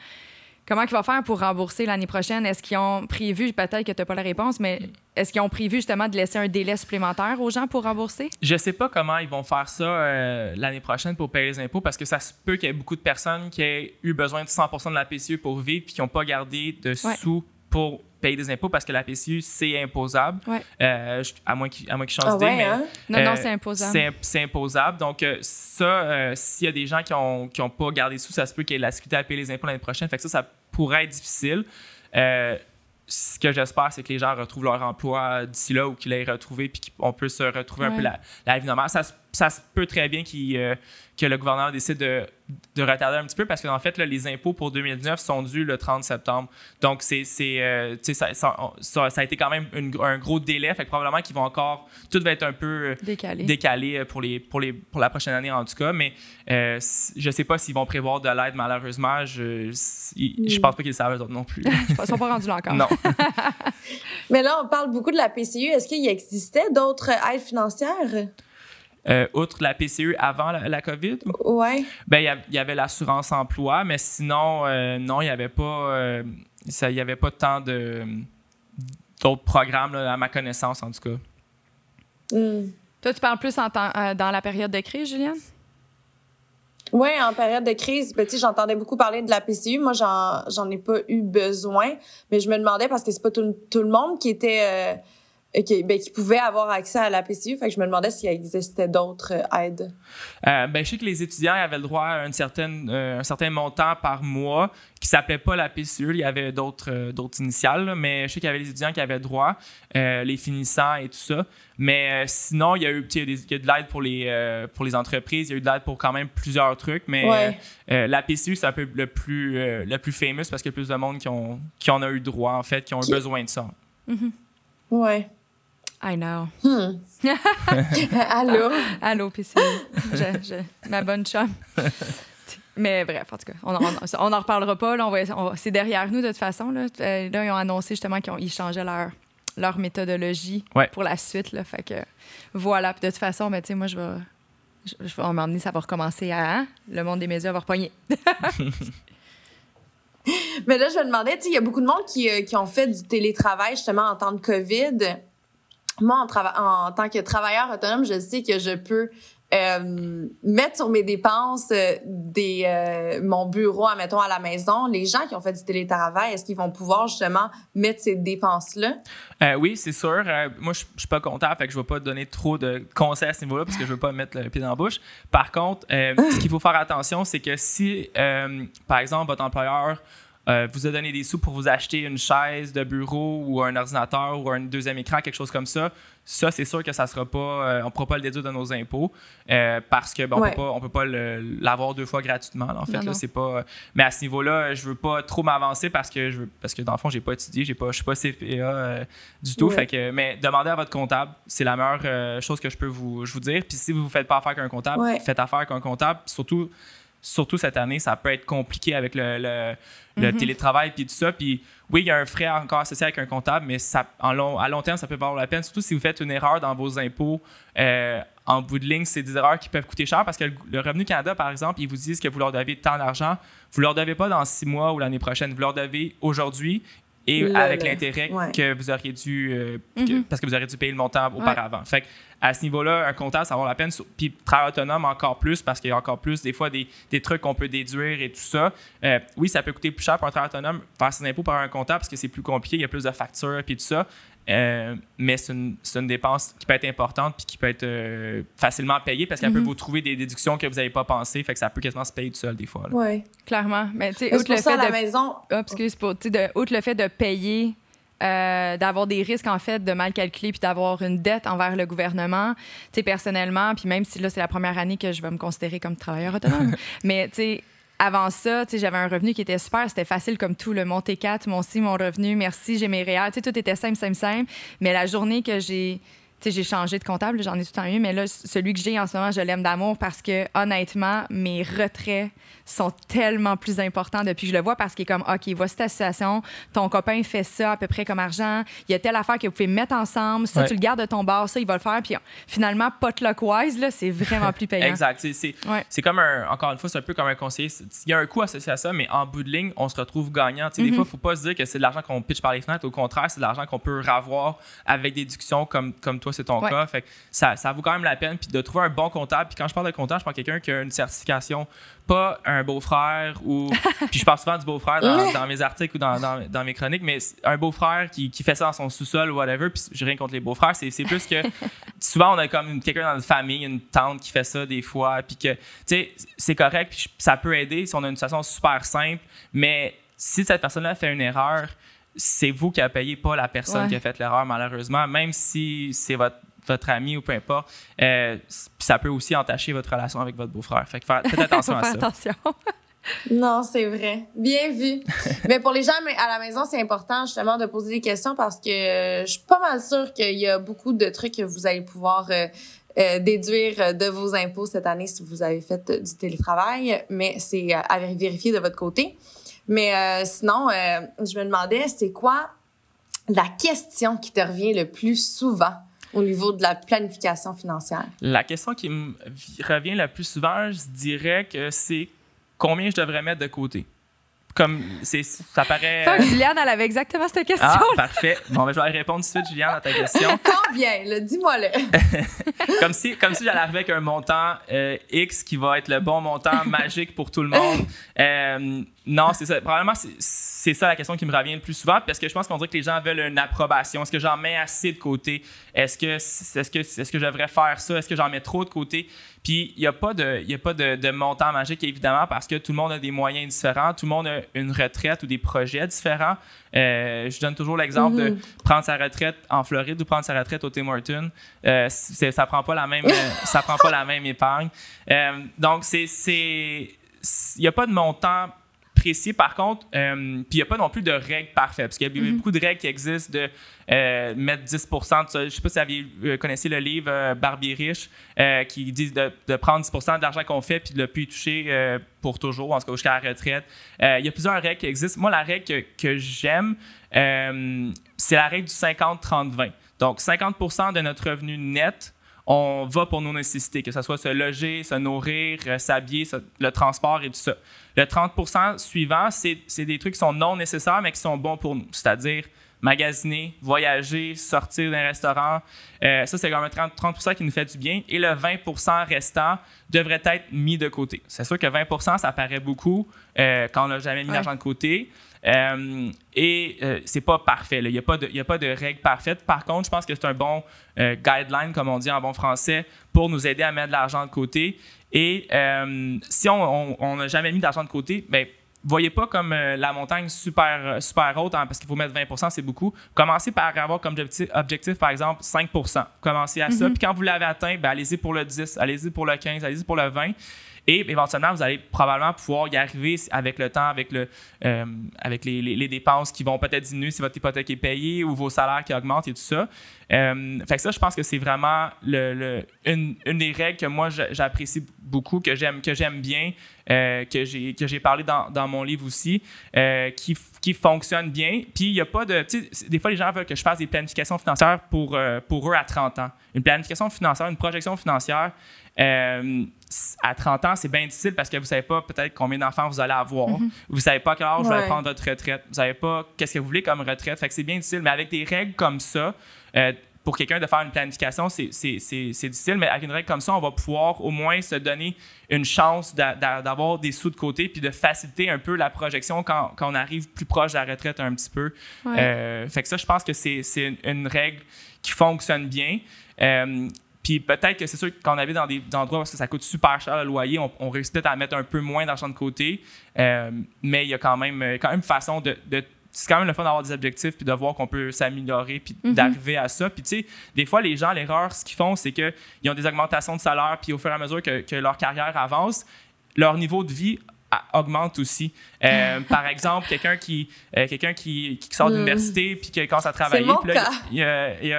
comment il va faire pour rembourser l'année prochaine? Est-ce qu'ils ont prévu, peut-être que tu n'as pas la réponse, mais est-ce qu'ils ont prévu justement de laisser un délai supplémentaire aux gens pour rembourser? Je sais pas comment ils vont faire ça euh, l'année prochaine pour payer les impôts parce que ça se peut qu'il y ait beaucoup de personnes qui aient eu besoin de 100% de la PCU pour vivre puis qui n'ont pas gardé de sous pour payer des impôts parce que la PCU, c'est imposable. Euh, à moins qu'ils qu changent ah d'idée. hein? Non, non, euh, c'est imposable. C'est imposable. Donc, euh, ça, s'il y a des gens qui n'ont qui ont pas gardé sous, ça se peut qu'il y ait la sécurité à payer les impôts l'année prochaine. Fait que ça, ça pourrait être difficile. ce que j'espère, c'est que les gens retrouvent leur emploi d'ici là ou qu'ils l'aient retrouvé puis qu'on peut se retrouver un peu la, la vie normale. Ça, ça se peut très bien qu'il que le gouvernement décide de, de, retarder un petit peu parce que en fait, là, les impôts pour 2019 sont dus le 30 septembre. Donc, c'est, euh, ça, ça, ça, a été quand même un gros délai. Fait que probablement qu'ils vont encore. Tout va être un peu euh, décalé, décalé euh, pour, les, pour, les, pour la prochaine année, en tout cas. Mais euh, je sais pas s'ils vont prévoir de l'aide, malheureusement. Je, je pense pas qu'ils le savent, non plus. <laughs> Ils sont pas rendus là encore. Non. <laughs> Mais là, on parle beaucoup de la PCU. Est-ce qu'il existait d'autres aides financières? Euh, outre la PCU avant la, COVID? Oui. Ben, il y, avait l'assurance emploi, mais sinon, euh, non, il n'y avait pas euh, il y avait pas tant de d'autres programmes à ma connaissance en tout cas. Hmm. Toi, tu parles plus en dans la période de crise, Juliane? Oui, en période de crise, ben, j'entendais beaucoup parler de la PCU. Moi, j'en ai pas eu besoin, mais je me demandais parce que c'est pas tout, tout, le monde qui était qui, ben, qui pouvaient avoir accès à la PCU. Fait que je me demandais s'il existait d'autres euh, aides. Euh, ben, je sais que les étudiants avaient le droit à une certaine, euh, un certain montant par mois qui s'appelait pas la PCU. Il y avait d'autres d'autres initiales, mais je sais qu'il y avait les étudiants qui avaient le droit, les finissants et tout ça. Mais sinon, il y a eu il y a de l'aide pour les, pour les entreprises, il y a eu de l'aide pour quand même plusieurs trucs, mais la PCU, c'est un peu le plus, le plus fameux parce qu'il y a plus de monde qui, ont, qui en a eu droit, en fait, qui ont eu besoin de ça. Mm Ouais. I know. Hmm. <laughs> Allô? Allô, PC. ma bonne chum. Mais bref, en tout cas, on n'en reparlera pas. c'est derrière nous, de toute façon. Là, euh, là ils ont annoncé justement qu'ils changeaient leur, leur méthodologie pour la suite. Là, fait que voilà. de toute façon, ben, moi, je vais, je, vais m'emmener, ça va recommencer à. Hein? Le monde des médias va repogner. <laughs> Mais là, je me demandais, il y a beaucoup de monde qui, euh, qui ont fait du télétravail justement en temps de COVID moi, en, en tant que travailleur autonome, je sais que je peux euh, mettre sur mes dépenses euh, euh, mon bureau, admettons, à la maison. Les gens qui ont fait du télétravail, est-ce qu'ils vont pouvoir justement mettre ces dépenses-là? oui, c'est sûr. moi, je suis pas comptable, fait que je vais pas donner trop de conseils à ce niveau-là parce que je veux pas mettre le pied dans la bouche. Par contre, ce qu'il faut faire attention, c'est que si, par exemple, votre employeur euh, vous a donné des sous pour vous acheter une chaise de bureau ou un ordinateur ou un deuxième écran, quelque chose comme ça, ça, c'est sûr que ça sera pas, euh, on ne pourra pas le déduire de nos impôts euh, parce que ben, on peut pas, l'avoir deux fois gratuitement. en fait, c'est pas. Mais à ce niveau-là, je veux pas trop m'avancer parce que je veux, parce que dans le fond, j'ai pas étudié, j'ai pas, je suis pas CPA du tout. Fait que, mais demandez à votre comptable, c'est la meilleure chose que je peux vous, vous dire. Puis si vous ne faites pas affaire avec un comptable, faites affaire avec un comptable. Surtout surtout cette année, ça peut être compliqué avec le, le, mhm. télétravail puis tout ça. Puis oui, il y a un frais encore associé avec un comptable, mais ça, en long, à long terme, ça peut valoir la peine. Surtout si vous faites une erreur dans vos impôts. Euh, en bout de ligne, c'est des erreurs qui peuvent coûter cher parce que le, Revenu Canada, par exemple, ils vous disent que vous leur devez tant d'argent. Vous leur devez pas dans six mois ou l'année prochaine. Vous leur devez aujourd'hui et avec l'intérêt que vous auriez dû euh, mhm. parce que vous auriez dû payer le montant auparavant. Fait à ce niveau-là, un comptable, ça vaut la peine. Puis travail autonome encore plus parce qu'il y a encore plus des fois des, des trucs qu'on peut déduire et tout ça. Euh, oui, ça peut coûter plus cher pour un travail autonome faire ses impôts par un comptable parce que c'est plus compliqué, il y a plus de factures et tout ça. Euh, mais c'est une, une, dépense qui peut être importante puis qui peut être euh, facilement payée parce qu'elle peut mhm. vous trouver des déductions que vous n'avez pas pensé. Fait que ça peut quasiment se payer tout seul des fois. Oui. Clairement. Mais tu sais, outre le fait de. maison... Oh, excuse, pour, de, outre le fait de payer euh, d'avoir des risques, en fait, de mal calculer puis d'avoir une dette envers le gouvernement. Tu sais, personnellement, puis même si là, c'est la première année que je vais me considérer comme travailleur autonome, <laughs> mais tu sais, avant ça, j'avais un revenu qui était super. C'était facile comme tout. Le mon T4, mon si, mon revenu, merci, j'ai mes réels. Tout était simple, simple, simple. Mais la journée que j'ai j'ai changé de comptable, j'en ai tout temps eu, mais là, celui que j'ai en ce moment, je l'aime d'amour parce que, honnêtement, mes retraits sont tellement plus importants depuis que je le vois parce qu'il est comme, OK, voici ta situation, ton copain fait ça à peu près comme argent, il y a telle affaire que vous pouvez mettre ensemble, ça, tu le gardes de ton bar, ça, il va le faire, puis finalement, potluck-wise, là, c'est vraiment plus payant. exact. C'est comme un, encore une fois, c'est un peu comme un conseiller. Il y a un coût associé à ça, mais en bout de ligne, on se retrouve gagnant. Des mm-hmm. fois, il ne faut pas se dire que c'est de l'argent qu'on pitch par les fenêtres. Au contraire, c'est de l'argent qu'on peut avoir avec des discussions comme, comme toi, c'est ton cas. Fait ça, ça vaut quand même la peine. Puis de trouver un bon comptable. Puis quand je parle de comptable, je parle de quelqu'un qui a une certification pas un beau-frère ou. <laughs> puis je parle souvent du beau-frère dans, mes articles ou dans, dans, mes chroniques, mais un beau-frère qui, qui, fait ça dans son sous-sol ou whatever, puis j'ai rien contre les beaux-frères, c'est, plus que. <laughs> souvent, on a comme quelqu'un dans notre famille, une tante qui fait ça des fois, puis que, tu sais, c'est correct, puis ça peut aider si on a une situation super simple, mais si cette personne-là fait une erreur, c'est vous qui a payé, pas la personne qui a fait l'erreur, malheureusement, même si c'est votre votre ami ou peu importe. Euh, ça peut aussi entacher votre relation avec votre beau-frère. Fait que faites <laughs> attention à ça. attention. <laughs> non, c'est vrai. Bien vu. <laughs> Mais pour les gens à la maison, c'est important justement de poser des questions parce que je suis pas mal sûre qu'il y a beaucoup de trucs que vous allez pouvoir euh, euh, déduire de vos impôts cette année si vous avez fait du télétravail, mais c'est à vérifier de votre côté. Mais sinon, je me demandais, c'est quoi la question qui te revient le plus souvent? Au niveau de la planification financière? La question qui me revient le plus souvent, je dirais que c'est combien je devrais mettre de côté? Comme c'est ça paraît. Fuck, Juliane, elle avait exactement cette question. Ah, parfait. Bon, ben, je vais répondre tout de suite, Juliane, à ta question. <laughs> Combien? Dis-moi-le. <laughs> comme si, comme si j'allais arriver avec un montant euh, X qui va être le bon montant <laughs> magique pour tout le monde. Euh, non, c'est ça. Probablement, c'est ça la question qui me revient le plus souvent parce que je pense qu'on dirait que les gens veulent une approbation. Est-ce que j'en mets assez de côté? Est-ce que, est-ce que, est-ce que je devrais faire ça? Est-ce que j'en mets trop de côté? Puis, il n'y a pas, de, y a pas de, de, montant magique, évidemment, parce que tout le monde a des moyens différents. Tout le monde a une retraite ou des projets différents. Euh, je donne toujours l'exemple de mhm. prendre sa retraite en Floride ou prendre sa retraite au Tim Hortons. Euh, ça prend pas la même, <laughs> ça prend pas la même épargne. Euh, donc, c'est, il n'y a pas de montant précis. Par contre, euh, puis il n'y a pas non plus de règles parfaites, parce qu'il y a mhm. beaucoup de règles qui existent de euh, mettre 10 de ça. Je ne sais pas si vous euh, connaissez le livre Barbie riche, qui dit de, prendre 10% de l'argent qu'on fait puis de ne plus y toucher pour toujours, en tout cas jusqu'à la retraite. Il y a plusieurs règles qui existent. Moi, la règle que, que j'aime, c'est la règle du 50-30-20. Donc, 50% de notre revenu net on va pour nos nécessités, que ce soit se loger, se nourrir, s'habiller, le transport et tout ça. Le 30% suivant, c'est des trucs qui sont non nécessaires, mais qui sont bons pour nous, c'est-à-dire magasiner, voyager, sortir d'un restaurant. Euh, ça, c'est quand même 30, 30 qui nous fait du bien. Et le 20% restant devrait être mis de côté. C'est sûr que 20% ça paraît beaucoup euh, quand on n'a jamais mis l'argent de côté. Euh, et euh, c'est pas parfait. Il n'y a, pas de, a pas de règle parfaite. Par contre, je pense que c'est un bon euh, guideline, comme on dit en bon français, pour nous aider à mettre de l'argent de côté. Et si on n'a jamais mis d'argent de côté, ben, voyez pas comme la montagne super, super haute, hein, parce qu'il faut mettre 20% c'est beaucoup. Commencez par avoir comme objectif, par exemple, 5% Commencez à ça. Mm-hmm. Puis quand vous l'avez atteint, ben, allez-y pour le 10, allez-y pour le 15, allez-y pour le 20. Et éventuellement, vous allez probablement pouvoir y arriver avec le temps, avec, le, euh, avec les, dépenses qui vont peut-être diminuer si votre hypothèque est payée ou vos salaires qui augmentent et tout ça. Euh, fait que ça, je pense que c'est vraiment une, des règles que moi, j'apprécie beaucoup, que j'aime, bien, euh, que, j'ai, parlé dans, mon livre aussi, euh, qui, fonctionne bien. Puis il n'y a pas de... Des fois, les gens veulent que je fasse des planifications financières pour, pour eux à 30 ans. Une planification financière, une projection financière, euh, à 30 ans, c'est bien difficile parce que vous ne savez pas peut-être combien d'enfants vous allez avoir. Mhm. Vous ne savez pas quel âge vous allez prendre votre retraite. Vous ne savez pas qu'est-ce que vous voulez comme retraite. Fait que c'est bien difficile. Mais avec des règles comme ça, euh, pour quelqu'un de faire une planification, c'est difficile. Mais avec une règle comme ça, on va pouvoir au moins se donner une chance d'avoir des sous de côté puis de faciliter un peu la projection quand, quand, on arrive plus proche de la retraite un petit peu. Euh, fait que ça, je pense que c'est une, une, règle qui fonctionne bien. Euh, puis peut-être que c'est sûr qu'on avait dans des, endroits où ça coûte super cher le loyer, on, on réussit peut-être à mettre un peu moins d'argent de côté. Euh, mais il y a quand même, quand même façon de, c'est quand même le fun d'avoir des objectifs puis de voir qu'on peut s'améliorer puis mhm. d'arriver à ça. Puis tu sais, des fois, les gens, l'erreur, ce qu'ils font, c'est qu'ils ont des augmentations de salaire puis au fur et à mesure que, que leur carrière avance, leur niveau de vie augmente aussi. Euh, <laughs> par exemple, quelqu'un qui, euh, quelqu'un qui, qui sort de l'université puis qui commence à travailler. Mon cas. Il y a, il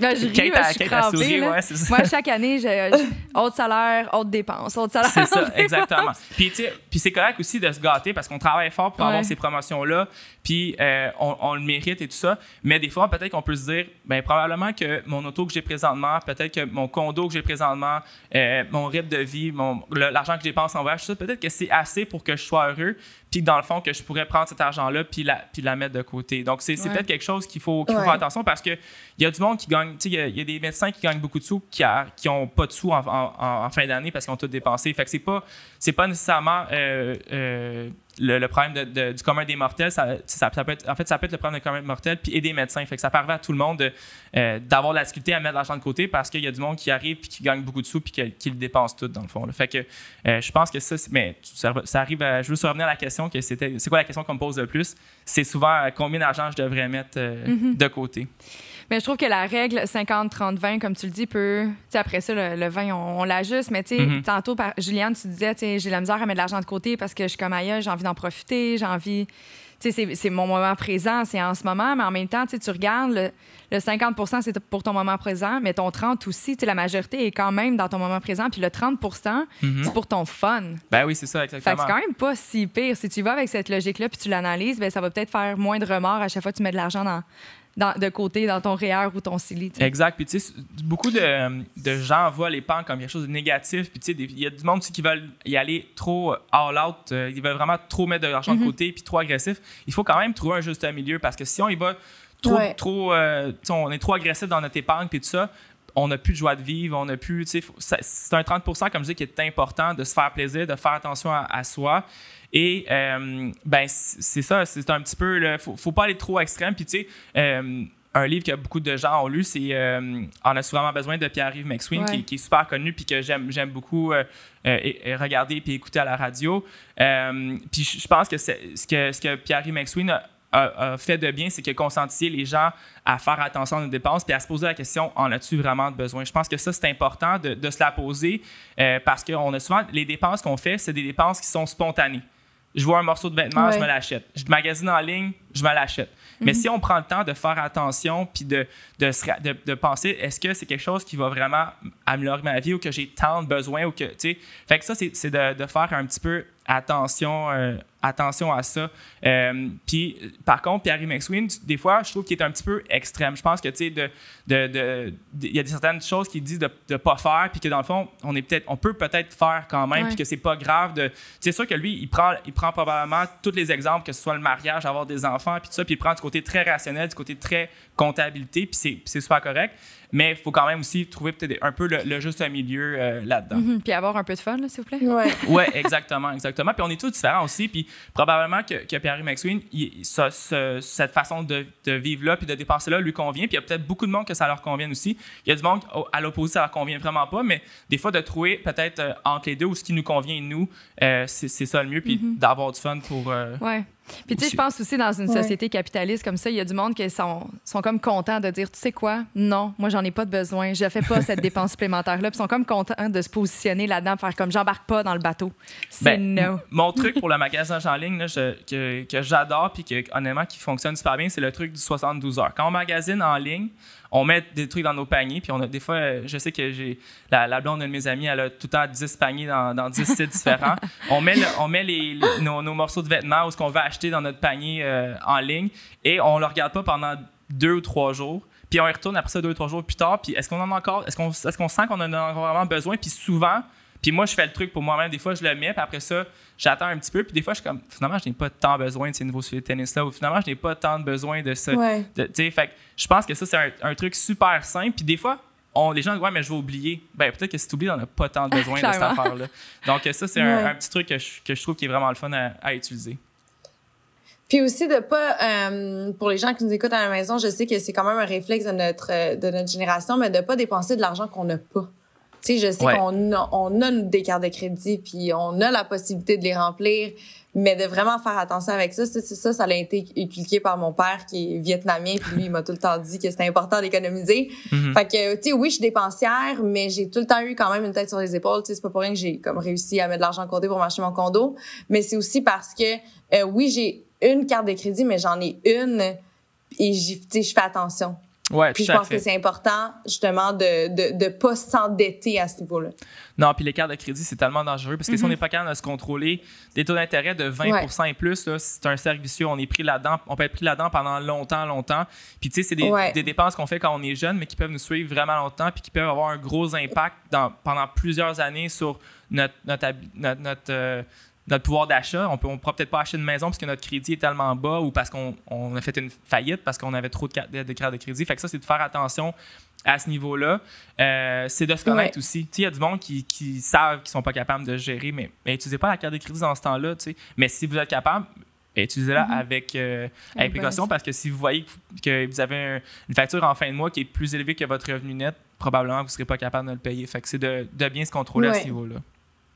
Là, je ris, Kate, je suis crampée, ouais, Moi, chaque année, j'ai haute salaire, haute dépense, haute salaire. C'est ça, exactement. Puis, puis c'est correct aussi de se gâter parce qu'on travaille fort pour avoir ces promotions-là, puis euh, on, on, le mérite et tout ça. Mais des fois, peut-être qu'on peut se dire, ben probablement que mon auto que j'ai présentement, peut-être que mon condo que j'ai présentement, euh, mon rythme de vie, l'argent que je dépense en voyage, peut-être que c'est assez pour que je sois heureux puis dans le fond, que je pourrais prendre cet argent-là puis la, puis la mettre de côté. Donc, c'est peut-être quelque chose qu'il faut, qu'il faut faire attention parce qu'il y a du monde qui gagne, tu sais, il y, a des médecins qui gagnent beaucoup de sous qui n'ont pas de sous en, fin d'année parce qu'ils ont tout dépensé. Fait que c'est pas, pas nécessairement euh, euh, le, problème du commun des mortels, ça, ça, peut être, en fait, ça peut être le problème du commun des mortels puis et des médecins. Fait que ça permet à tout le monde euh, d'avoir la difficulté à mettre l'argent de côté parce qu'il y a du monde qui arrive puis qui gagne beaucoup de sous puis qui, le dépense tout, dans le fond. Fait que euh, je pense que ça, mais ça, arrive à, Je veux revenir à la question que c'était. C'est quoi la question qu'on me pose le plus? C'est souvent euh, combien d'argent je devrais mettre mm-hmm. de côté? Mais je trouve que la règle 50-30-20, comme tu le dis, peut. Après ça, le, vin, on, l'ajuste. Mais tu sais, mm-hmm. tantôt, par, Juliane, tu disais, j'ai la misère à mettre de l'argent de côté parce que je suis comme ailleurs, j'ai envie d'en profiter, j'ai envie. Tu sais, c'est mon moment présent, c'est en ce moment, mais en même temps, tu regardes, le, 50 c'est pour ton moment présent, mais ton 30 aussi, la majorité est quand même dans ton moment présent, puis le 30 mm-hmm. c'est pour ton fun. Ben oui, c'est ça, exactement. c'est quand même pas si pire. Si tu vas avec cette logique-là, puis tu l'analyses, ben ça va peut-être faire moins de remords à chaque fois que tu mets de l'argent dans, de côté dans ton REER ou ton CELI. Exact. Puis, tu sais, beaucoup de, de, gens voient l'épargne comme quelque chose de négatif. Puis, tu sais, il y a du monde qui veulent y aller trop all out. Euh, ils veulent vraiment trop mettre de l'argent de mm-hmm. côté puis trop agressif. Il faut quand même trouver un juste milieu parce que si on y va trop, trop euh, on est trop agressif dans notre épargne puis tout ça, on n'a plus de joie de vivre, on n'a plus, c'est un 30 comme je dis, qui est important de se faire plaisir, de faire attention à soi. Et euh, ben c'est ça, c'est un petit peu, il faut, faut pas aller trop extrême. Puis tu sais, euh, un livre que beaucoup de gens ont lu, c'est euh, On a souvent besoin de Pierre-Yves McSween, qui, est super connu puis que j'aime, j'aime beaucoup et, regarder puis écouter à la radio. puis je pense que, ce que ce que Pierre-Yves McSween a, fait de bien, c'est qu'il a conscientisé les gens à faire attention à nos dépenses puis à se poser la question en as-tu vraiment besoin? Je pense que ça, c'est important de, de, se la poser parce qu'on a souvent les dépenses qu'on fait, c'est des dépenses qui sont spontanées je vois un morceau de vêtement, je me l'achète. Je magasine en ligne, je me l'achète. Mais mhm. si on prend le temps de faire attention puis de, de, de, penser, est-ce que c'est quelque chose qui va vraiment améliorer ma vie ou que j'ai tant de besoins ou que, tu sais. Fait que ça, c'est de, de, faire un petit peu attention, euh, attention à ça. Euh, puis, par contre, Pierre McSween, des fois, je trouve qu'il est un petit peu extrême. Je pense que, tu sais, il y a certaines choses qu'il dit de ne pas faire, puis que dans le fond, on, est peut-être, on peut peut-être faire quand même, puis que c'est pas grave. De, c'est sûr que lui, il prend, il prend probablement tous les exemples, que ce soit le mariage, avoir des enfants, puis tout ça, puis il prend du côté très rationnel, du côté très comptabilité, puis c'est super correct. Mais il faut quand même aussi trouver peut-être un peu le, juste milieu euh, là-dedans. Mhm. puis avoir un peu de fun, s'il vous plaît. Oui, <laughs> ouais, exactement, exactement. Puis on est tous différents aussi. Puis probablement que, que Pierre McSween, cette façon de, vivre-là puis de dépenser-là lui convient. Puis il y a peut-être beaucoup de monde que ça leur convient aussi. Il y a du monde à l'opposé, ça leur convient vraiment pas. Mais des fois, de trouver peut-être euh, entre les deux ou ce qui nous convient, nous, euh, c'est ça le mieux. Puis mhm. d'avoir du fun pour. ouais. Puis tu sais, je pense aussi dans une société capitaliste comme ça, il y a du monde qui sont, sont comme contents de dire, tu sais quoi, non, moi j'en ai pas de besoin, je fais pas cette <laughs> dépense supplémentaire-là. Puis ils sont comme contents de se positionner là-dedans, faire comme j'embarque pas dans le bateau. C'est ben, no. Mon truc pour le magasin en ligne là, que, que j'adore puis que honnêtement qui fonctionne super bien, c'est le truc du 72 heures. Quand on magasine en ligne, on met des trucs dans nos paniers, puis on a des fois, je sais que j'ai la, blonde de mes amis, elle a tout le temps 10 paniers dans, dans 10 sites différents. <laughs> on met, on met les, nos, morceaux de vêtements ou ce qu'on va acheter dans notre panier euh, en ligne et on le regarde pas pendant deux ou trois jours. Puis on y retourne après ça deux ou trois jours plus tard. Puis est-ce qu'on en a encore, est-ce qu'on est qu'on sent qu'on en a vraiment besoin? Puis souvent, puis moi, je fais le truc pour moi-même. Des fois, je le mets, puis après ça, j'attends un petit peu. Puis des fois, je suis comme, finalement, je n'ai pas tant besoin de ces nouveaux sujets de tennis-là. Ou finalement, je n'ai pas tant de besoin de ça. fait je pense que ça, c'est un, truc super simple. Puis des fois, on, les gens disent, ouais, mais je vais oublier. Ben, peut-être que si tu oublies, on n'a pas tant de besoin de cette <laughs> affaire-là. Donc, ça, c'est un, petit truc que je, trouve qui est vraiment le fun à, utiliser. Puis aussi de pas, euh, pour les gens qui nous écoutent à la maison, je sais que c'est quand même un réflexe de notre, de notre génération, mais de pas dépenser de l'argent qu'on n'a pas. Tu sais, je sais qu'on a, on a des cartes de crédit, puis on a la possibilité de les remplir, mais de vraiment faire attention avec ça, ça, ça, ça, a été inculqué par mon père qui est vietnamien, puis lui, il m'a tout le temps dit que c'était important d'économiser. Mm-hmm. Fait que, tu sais, oui, je suis dépensière, mais j'ai tout le temps eu quand même une tête sur les épaules. Tu sais, c'est pas pour rien que j'ai comme réussi à mettre de l'argent côté pour m'acheter mon condo, mais c'est aussi parce que, euh, oui, j'ai une carte de crédit, mais j'en ai une et je fais attention. Ouais, puis je pense que c'est important, justement, de ne de, de pas s'endetter à ce niveau-là. Non, puis les cartes de crédit, c'est tellement dangereux parce que si on n'est mm-hmm. pas capable de se contrôler, des taux d'intérêt de 20% et plus, c'est un cercle vicieux. On est pris là-dedans, on peut être pris là-dedans pendant longtemps, longtemps. Puis tu sais, c'est des, des, dépenses qu'on fait quand on est jeune, mais qui peuvent nous suivre vraiment longtemps puis qui peuvent avoir un gros impact dans, pendant plusieurs années sur notre, notre, notre, euh, notre pouvoir d'achat. On ne pourra peut-être pas acheter une maison parce que notre crédit est tellement bas ou parce qu'on a fait une faillite parce qu'on avait trop de, de, de cartes de crédit. Fait que ça, c'est de faire attention à ce niveau-là. Euh, c'est de se connaître aussi. Il y a du monde qui, qui savent qu'ils sont pas capables de gérer, mais, n'utilisez pas la carte de crédit dans ce temps-là. Mais si vous êtes capable, utilisez-la mm-hmm. avec, euh, avec précaution parce que si vous voyez que vous avez une facture en fin de mois qui est plus élevée que votre revenu net, probablement vous ne serez pas capable de le payer. Fait que c'est de, de, bien se contrôler à ce niveau-là.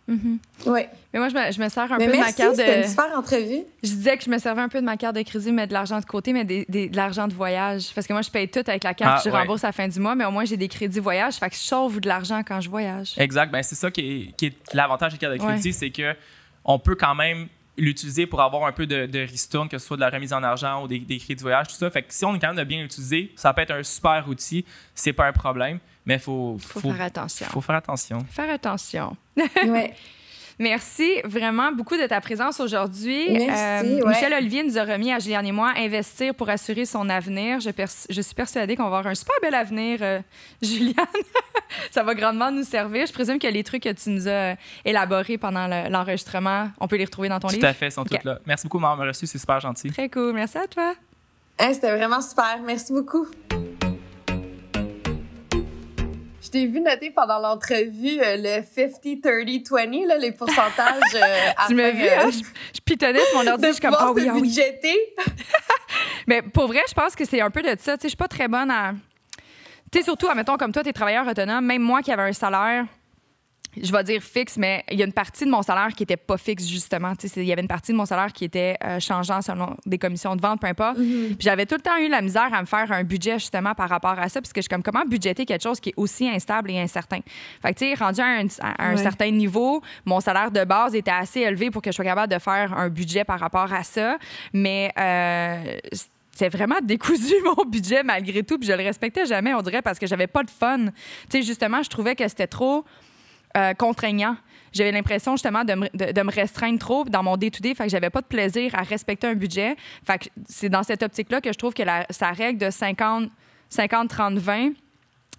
Mm-hmm. Oui. Mais moi, je me, je me sers un peu de ma carte de. C'était une super entrevue. Je disais que je me servais un peu de ma carte de crédit, mais de l'argent de côté, mais des, de l'argent de voyage. Parce que moi, je paye tout avec la carte, ah, je rembourse à la fin du mois, mais au moins, j'ai des crédits voyage. Fait que je sauve de l'argent quand je voyage. Exact. Ben, c'est ça qui est, qui est l'avantage des cartes de crédit, c'est que on peut quand même l'utiliser pour avoir un peu de, de ristourne, que ce soit de la remise en argent ou des, des crédits voyage, tout ça. Fait que si on est quand même de bien l'utiliser, ça peut être un super outil. C'est pas un problème, mais il faut, faut, faut, faire attention. faut faire attention. Faire attention. ouais. <laughs> Merci vraiment beaucoup de ta présence aujourd'hui. Euh, Michel Olivier nous a remis à Julien et moi investir pour assurer son avenir. Je, je suis persuadée qu'on va avoir un super bel avenir, euh, <laughs> Juliane. <laughs> Ça va grandement nous servir. Je présume que les trucs que tu nous as élaborés pendant l'enregistrement, on peut les retrouver dans ton livre? Tout à fait, ils sont tous là. Merci beaucoup, m'avoir reçu. C'est super gentil. Très cool. Merci à toi. C'était vraiment super. Merci beaucoup. Je t'ai vu noter pendant l'entrevue euh, le 50-30-20, là, les pourcentages. Euh, <laughs> tu m'as vu, hein? je, je pitonnais sur mon ordi, je suis comme, ah oui, ah oui. <laughs> Mais pour vrai, je pense que c'est un peu de ça. Tu sais, je suis pas très bonne à. Tu sais, surtout, admettons, comme toi, tu es travailleur autonome, même moi qui avais un salaire je vais dire fixe, mais il y a une partie de mon salaire qui était pas fixe, justement. Il y avait une partie de mon salaire qui était euh, changeant selon des commissions de vente, peu importe. Mm-hmm. J'avais tout le temps eu la misère à me faire un budget, justement, par rapport à ça, parce que je suis comme, comment budgéter quelque chose qui est aussi instable et incertain? Fait que, tu sais, rendu à un, certain niveau, mon salaire de base était assez élevé pour que je sois capable de faire un budget par rapport à ça, mais... Euh, c'est vraiment décousu <laughs> mon budget malgré tout, puis je le respectais jamais, on dirait, parce que j'avais pas de fun. Tu sais, justement, je trouvais que c'était trop euh, contraignant. J'avais l'impression justement de me, de, me, restreindre trop dans mon day-to-day, fait que j'avais pas de plaisir à respecter un budget. Fait que c'est dans cette optique-là que je trouve que la, sa règle de 50, 50, 30, 20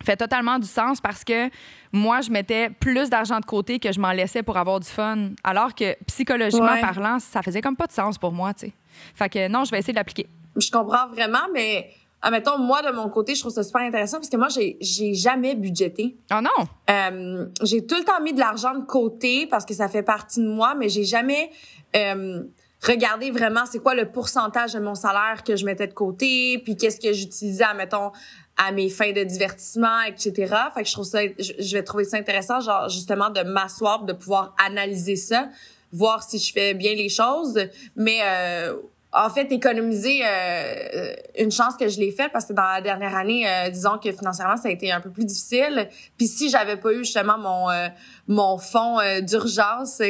fait totalement du sens parce que moi, je mettais plus d'argent de côté que je m'en laissais pour avoir du fun. Alors que psychologiquement parlant, ça faisait comme pas de sens pour moi, tu sais. Fait que non, je vais essayer de l'appliquer. Je comprends vraiment, mais admettons, moi, de mon côté, je trouve ça super intéressant parce que moi, j'ai, j'ai jamais budgété. Oh non! Euh, j'ai tout le temps mis de l'argent de côté parce que ça fait partie de moi, mais j'ai jamais euh, regardé vraiment c'est quoi le pourcentage de mon salaire que je mettais de côté, puis qu'est-ce que j'utilisais, admettons, à mes fins de divertissement, etc. Fait que je trouve ça, je, vais trouver ça intéressant, genre, justement, de m'asseoir, de pouvoir analyser ça, voir si je fais bien les choses, mais... Euh, en fait économiser euh, une chance que je l'ai faite parce que dans la dernière année euh, disons que financièrement ça a été un peu plus difficile. Puis si j'avais pas eu justement mon euh, mon fonds d'urgence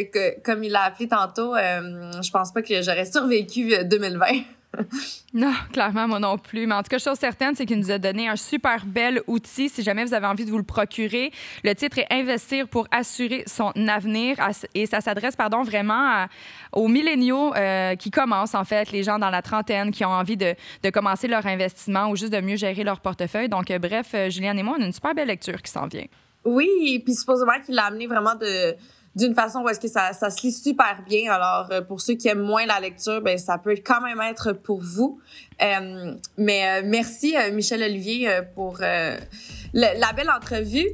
comme il l'a appelé tantôt je pense pas que j'aurais survécu 2020 <laughs> non, clairement, moi non plus. Mais en tout cas, chose certaine, c'est qu'il nous a donné un super bel outil si jamais vous avez envie de vous le procurer. Le titre est Investir pour assurer son avenir et ça s'adresse, pardon, vraiment aux milléniaux euh, qui commencent, en fait, les gens dans la trentaine qui ont envie de, de, commencer leur investissement ou juste de mieux gérer leur portefeuille. Donc, euh, bref, euh, Juliane et moi, on a une super belle lecture qui s'en vient. Oui, puis supposément qu'il l'a amené vraiment de d'une façon où que ça, ça se lit super bien. Alors, euh, pour ceux qui aiment moins la lecture, ben ça peut quand même être pour vous. Euh, mais euh, merci, Michel Olivier, pour la belle entrevue.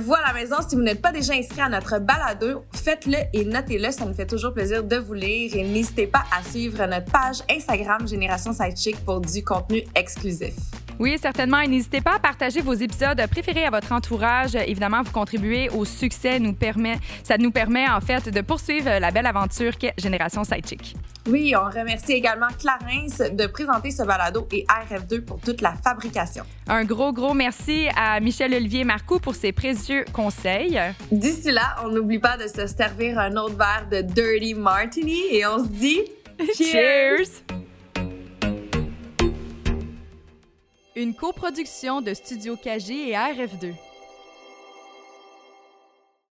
vous, à la maison, si vous n'êtes pas déjà inscrit à notre balado, faites-le et notez-le. Ça nous fait toujours plaisir de vous lire. Et n'hésitez pas à suivre notre page Instagram Génération Sidechick pour du contenu exclusif. Oui, certainement. Et n'hésitez pas à partager vos épisodes préférés à votre entourage. Évidemment, vous contribuez au succès. Nous permet, ça nous permet, en fait, de poursuivre la belle aventure qu'est Génération Sidechick. Oui, on remercie également Clarence de présenter ce balado et RF2 pour toute la fabrication. Un gros, gros merci à Michel-Olivier Marcoux pour ses précieux conseils. D'ici là, on n'oublie pas de se servir un autre verre de Dirty Martini et on se dit <laughs> Cheers! Une coproduction de Studio KG et RF2.